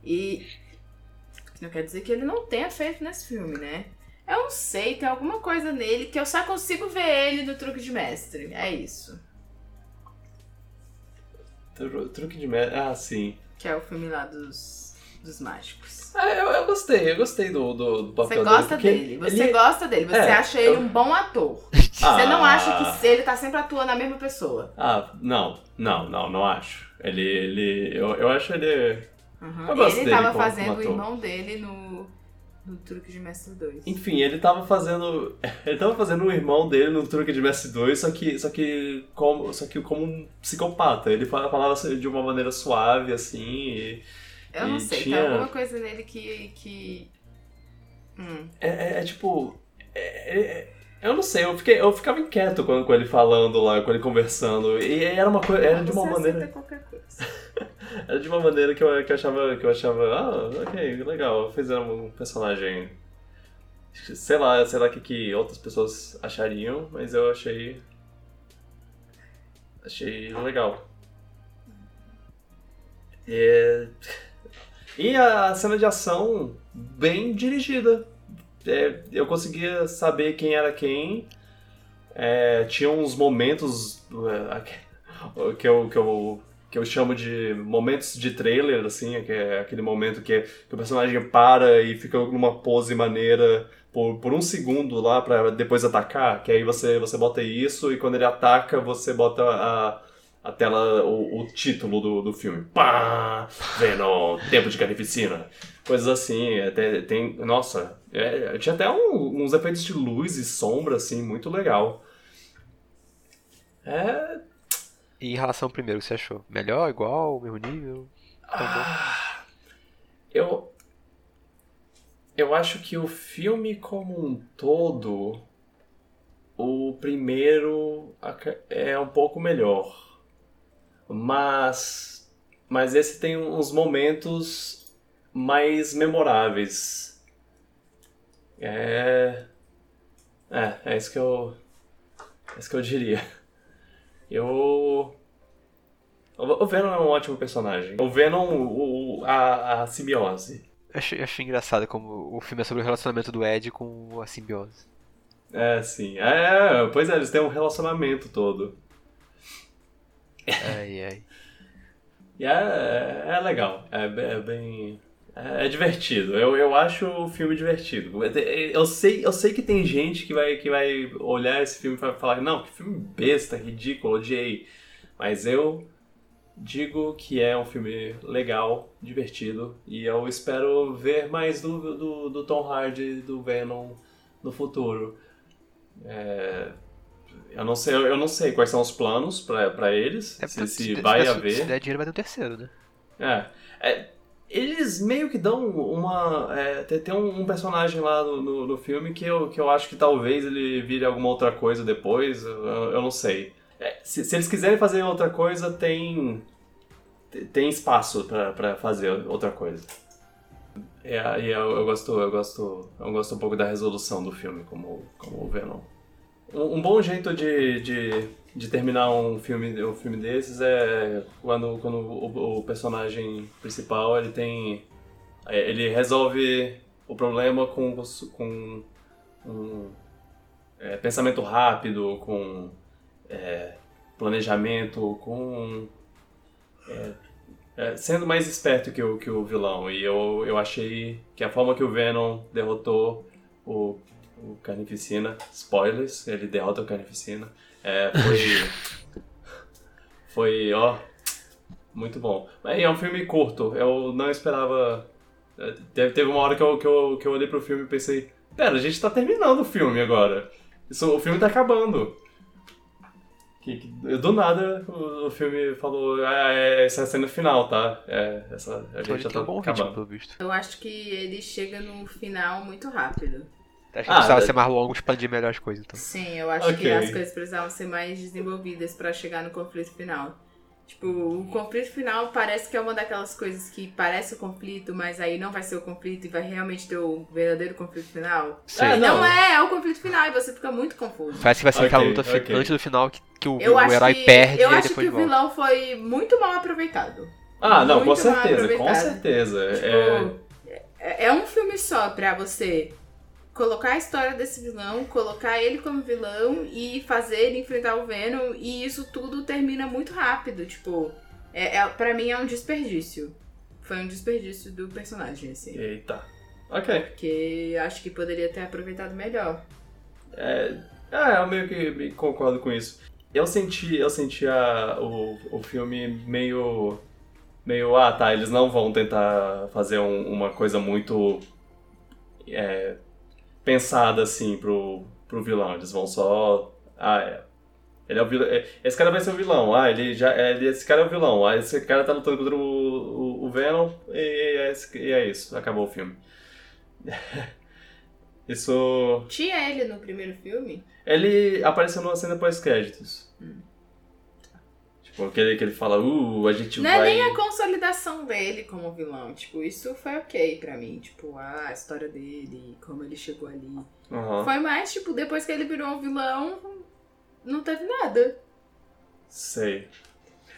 E não quer dizer que ele não tenha feito nesse filme, né? Eu não sei, tem alguma coisa nele que eu só consigo ver ele no truque de mestre. É isso. Tru- Truque de merda... Ah, sim. Que é o filme lá dos, dos mágicos. Ah, eu, eu gostei, eu gostei do, do, do Você papel gosta dele. dele, você ele- gosta dele, você É, acha ele eu- um bom ator. Ah, Você não acha que ele tá sempre atuando a mesma pessoa. Ah, não, não, não, não acho. Ele, ele, eu, eu acho ele... Uhum. Eu Ele tava fazendo o irmão dele no, no truque de mestre 2. Enfim, ele tava fazendo. Ele tava fazendo o irmão dele no truque de Mestre 2, só que. Só que como, só que como um psicopata. Ele fala- falava de uma maneira suave, assim. E, Eu não sei, tinha- tem alguma coisa nele que. que... Hum. é, é- é tipo. é- é- eu não sei, eu, fiquei, eu ficava inquieto com, com ele falando lá, com ele conversando. E era uma coisa. Era de uma maneira. qualquer coisa. Era de uma maneira que eu, que eu achava. Que eu achava. Ah, ok, legal. Fizeram um personagem. Sei lá, sei lá o que, que outras pessoas achariam, mas eu achei. Achei legal. É, E a cena de ação bem dirigida. É, eu conseguia saber quem era quem. É, tinha uns momentos é, que eu, que, eu, que eu chamo de momentos de trailer, assim, que é aquele momento que, que o personagem para e fica numa pose maneira por, por um segundo lá pra depois atacar, que aí você, você bota isso e quando ele ataca você bota a, a tela, o, o título do, do filme. Pá! Venom, Tempo de Carnificina. Coisas assim, até tem. Nossa, é, tinha até um- uns efeitos de luz e sombra, assim, muito legal. É. E em relação ao primeiro, você achou? Melhor, igual, mesmo nível? Ah, eu. Eu acho que o filme como um todo. O primeiro é um pouco melhor. Mas. Mas esse tem uns momentos mais memoráveis. É. É, é isso que eu. É isso que eu diria. Eu. O Venom é um ótimo personagem. O Venom, o, o- a, a simbiose. Eu achei, eu achei engraçado como o filme é sobre o relacionamento do Ed com a simbiose. É, sim. É, pois é, eles têm um relacionamento todo. Ai, ai. E é, é legal. É, é bem. É, é divertido. Eu, eu acho o filme divertido. Eu sei, eu sei que tem gente que vai, que vai olhar esse filme e vai falar: não, que filme besta, ridículo, odiei. Mas eu digo que é um filme legal, divertido. E eu espero ver mais do, do, do Tom Hardy, do Venom no futuro. É, eu não sei, eu não sei quais são os planos pra pra eles, É se, se der- vai der- haver. Se der dinheiro, vai ter um terceiro, né? É. é eles meio que dão uma. É, tem, tem um, um, personagem lá no, no, no, filme que eu, que eu acho que talvez ele vire alguma outra coisa depois, eu, eu não sei. É, se, se, eles quiserem fazer outra coisa, tem. Tem espaço para fazer outra coisa. É, e eu, eu, gosto, eu gosto. Eu gosto um pouco da resolução do filme como, como o Venom. Um, um bom jeito de, de de terminar um filme, um filme desses é quando, quando o, o personagem principal ele tem. É, ele resolve o problema com, com um é, pensamento rápido, com é, planejamento, com. É, é, sendo mais esperto que o, que o vilão. E eu, eu achei que a forma que o Venom derrotou o, o Carnificina, spoilers, ele derrota o Carnificina é, foi. foi, ó. Muito bom. Mas é um filme curto. Eu não esperava. É, teve, teve uma hora que eu, que, eu, que eu olhei pro filme e pensei: Pera, a gente tá terminando o filme agora. Isso, o filme tá acabando. Que, que, do nada o, o, filme falou: ah, é, essa é a cena final, tá? É, essa, a gente já tá bom acabando. Ritmo, eu acho que ele chega no final muito rápido. Acho que ah, precisava é... ser mais longo, expandir melhor as coisas. Então. Sim, eu acho okay. que as coisas precisavam ser mais desenvolvidas para chegar no conflito final. Tipo, o conflito final parece que é uma daquelas coisas que parece o conflito, mas aí não vai ser o conflito e vai realmente ter o verdadeiro conflito final. Sim. Ah, não. não é, é o conflito final e você fica muito confuso. Parece que vai ser okay, aquela luta okay. antes do final que, que o, o herói que, perde Eu acho que o vilão foi muito mal aproveitado. Ah, não, com certeza, com certeza. Tipo, é... é um filme só pra você colocar a história desse vilão, colocar ele como vilão e fazer ele enfrentar o Venom, e isso tudo termina muito rápido. Tipo, é, é, pra mim é um desperdício. Foi um desperdício do personagem, assim. Eita. Ok. Porque acho que poderia ter aproveitado melhor. É, é eu meio que concordo com isso. Eu senti, eu senti a, o, o filme meio. meio. Ah, tá, eles não vão tentar fazer um, uma coisa muito. É, pensada assim pro, pro vilão. Eles vão só. Ah, é. Ele é o vilão. É, esse cara vai ser o vilão. Ah, ele já. É, ele, esse cara é o vilão. Ah, esse cara tá lutando contra o, o, o Venom e é, e é isso. Acabou o filme. isso. Tinha ele no primeiro filme? Ele apareceu numa cena pós-créditos. Hum. Porque ele, que ele fala, uh, a gente não vai... Não é nem a consolidação dele como vilão. Tipo, isso foi ok pra mim. Tipo, ah, a história dele, como ele chegou ali. Uhum. Foi mais, tipo, depois que ele virou um vilão, não teve nada. Sei.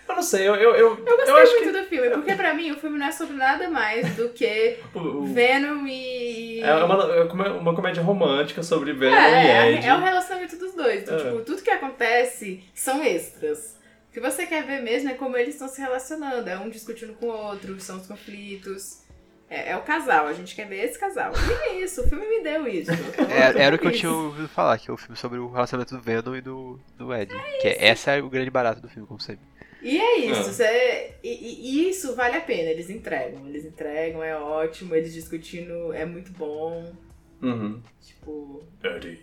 Eu não sei, eu. Eu, eu, eu gostei eu muito que... do filme, porque pra mim o filme não é sobre nada mais do que Venom e. É uma, é uma comédia romântica sobre Venom é, e Ed. É, é o relacionamento dos dois. Então, é. tipo, tudo que acontece são extras. O que você quer ver mesmo é como eles estão se relacionando. É um discutindo com o outro, são os conflitos. É, é, o casal, a gente quer ver esse casal. E é isso, o filme me deu isso. É, era o que eu tinha ouvido falar, que é o filme sobre o relacionamento do Venom e do, do Ed. É que é, essa é o grande barato do filme, como sempre. E é isso, é. e, e, isso vale a pena, eles entregam. Eles entregam, é ótimo, eles discutindo é muito bom. Uhum. Tipo. Eddie.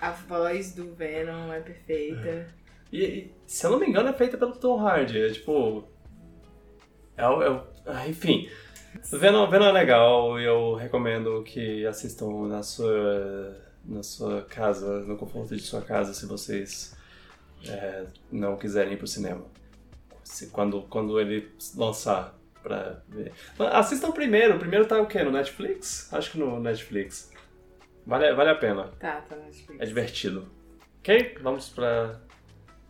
A voz do Venom é perfeita. E, se eu não me engano, é feita pelo Tom Hardy. É tipo. É, é, ah, enfim. Venom, Venom é legal e eu recomendo que assistam na sua, na sua casa, no conforto de sua casa, se vocês é, não quiserem ir pro cinema. Se, quando, quando ele lançar pra ver. Assistam primeiro. O primeiro tá o quê? No Netflix? Acho que no Netflix. Vale, vale a pena. Tá, tá no Netflix. É divertido. Ok? Vamos pra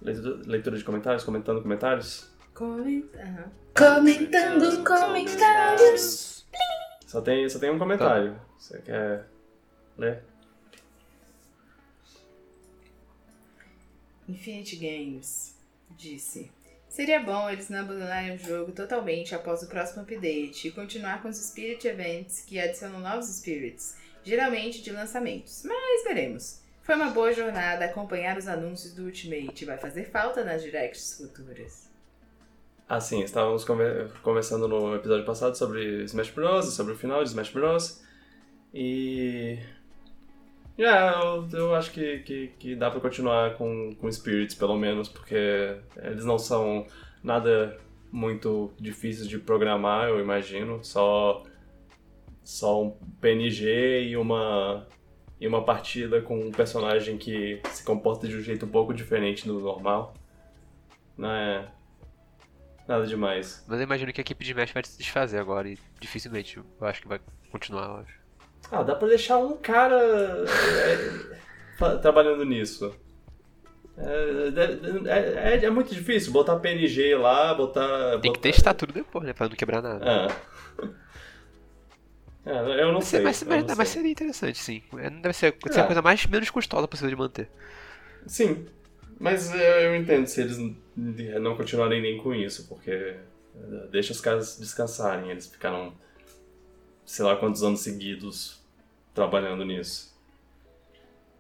Leitura de comentários, comentando comentários? Comenta... Comentando comentários. Só tem, só tem um comentário. Você quer ler? Infinity Games disse: Seria bom eles não abandonarem o jogo totalmente após o próximo update e continuar com os Spirit Events que adicionam novos Spirits, geralmente de lançamentos, mas veremos. Foi uma boa jornada acompanhar os anúncios do Ultimate. Vai fazer falta nas directs futuras. Ah, sim. Estávamos conversando no episódio passado sobre Smash Bros. sobre o final de Smash Bros. E. É, eu, eu acho que, que, que, dá pra continuar com, com Spirits, pelo menos, porque eles não são nada muito difíceis de programar, eu imagino. Só, só um PNG e uma, e uma partida com um personagem que se comporta de um jeito um pouco diferente do normal. Não é nada demais. Mas eu imagino que a equipe de Mesh vai se desfazer agora e dificilmente eu acho que vai continuar, eu acho. Ah, dá pra deixar um cara é, trabalhando nisso. É, é- é- é muito difícil botar PNG lá, botar. Tem que botar- testar tudo depois, né? Pra não quebrar nada. Ah. É, eu não Mas, sei. mas, eu mas- não mas sei. seria interessante, sim. É, deve ser, deve ser a É. coisa mais menos custosa possível de manter. Sim, mas é, eu entendo se eles não continuarem nem com isso, porque deixa os caras descansarem. Eles ficaram, sei lá quantos anos seguidos trabalhando nisso.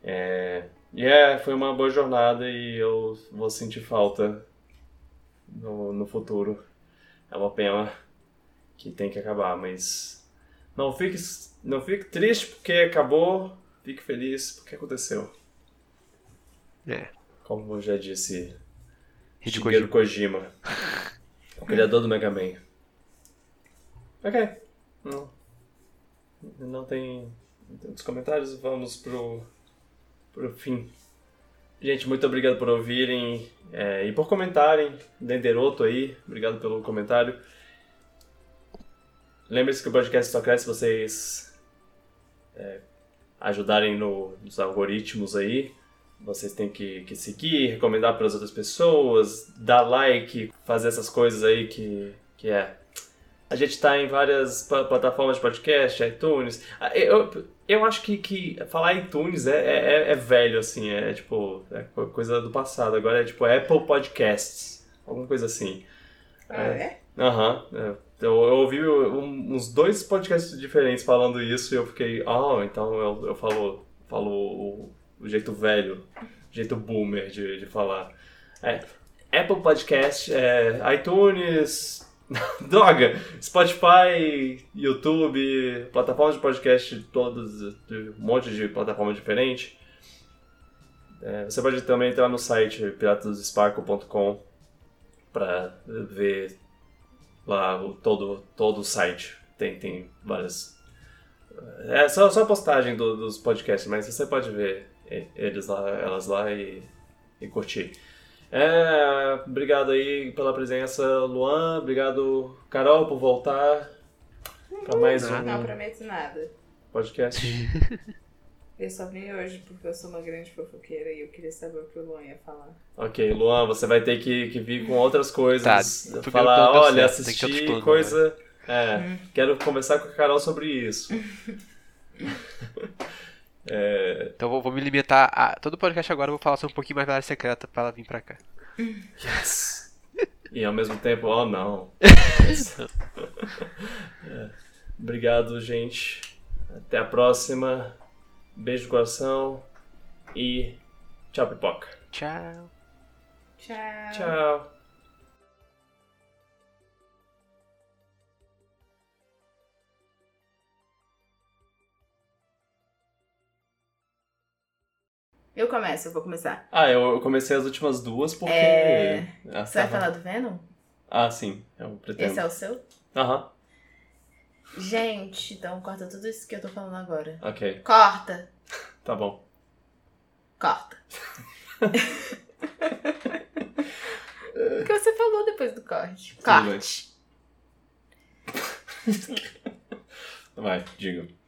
É, e é, foi uma boa jornada e eu vou sentir falta no, no futuro. É uma pena que tem que acabar, mas não fique, não fique triste porque acabou, fique feliz porque aconteceu. É. Como já disse, Shigeru Kojima, o criador do Mega Man. Ok. Não, não tem outros comentários, vamos pro, pro fim. Gente, muito obrigado por ouvirem é, e por comentarem. Denderoto aí, obrigado pelo comentário. Lembre-se que o podcast só cresce se vocês é, ajudarem no- nos algoritmos aí. Vocês têm que, que seguir, recomendar para as outras pessoas, dar like, fazer essas coisas aí que, que é. A gente tá em várias pla- plataformas de podcast, iTunes. Ah, Eu, eu acho que, que falar iTunes é, é, é velho, assim, é tipo, é co- coisa do passado. Agora é tipo Apple Podcasts, alguma coisa assim. Ah, é? Aham. é. Eu, eu ouvi um- uns dois podcasts diferentes falando isso e eu fiquei, oh, então eu, eu falo, falo o, o jeito velho, o jeito boomer de, de falar. É, Apple Podcast, é, iTunes, droga, Spotify, YouTube, plataformas de podcast, todas, de- um monte de plataforma diferente. É, você pode também entrar no site piratosparkle.com para ver lá o, todo, todo o site. Tem, tem várias. É só, só a postagem do- dos podcasts, mas você pode ver e- eles lá, elas lá e, e curtir. É, obrigado aí pela presença, Luan. Obrigado, Carol, por voltar para mais um Não prometo nada. podcast. Eu só vim hoje porque eu sou uma grande fofoqueira e eu queria saber o que o Luan ia falar. Ok, Luan, você vai ter que, que vir com outras coisas. Tá, falar, olha, assisti planos coisa. É, quero conversar com a Carol sobre isso. é, Então eu vou, vou me limitar a. Todo podcast agora eu vou falar sobre um pouquinho mais da área secreta pra ela vir pra cá. yes! E ao mesmo tempo, oh não. É, Obrigado, gente. Até a próxima. Beijo no coração. E tchau, pipoca. Tchau. Tchau. Tchau. Eu começo, eu vou começar. Ah, eu comecei as últimas duas porque. É, Você vai tá. falar do Venom? Ah, sim. Eu pretendo. Esse é o seu? Aham, Gente, então corta tudo isso que eu tô falando agora. ok. Corta! Tá bom. Corta. o que você falou depois do corte? Tudo. Corte. Vai, diga.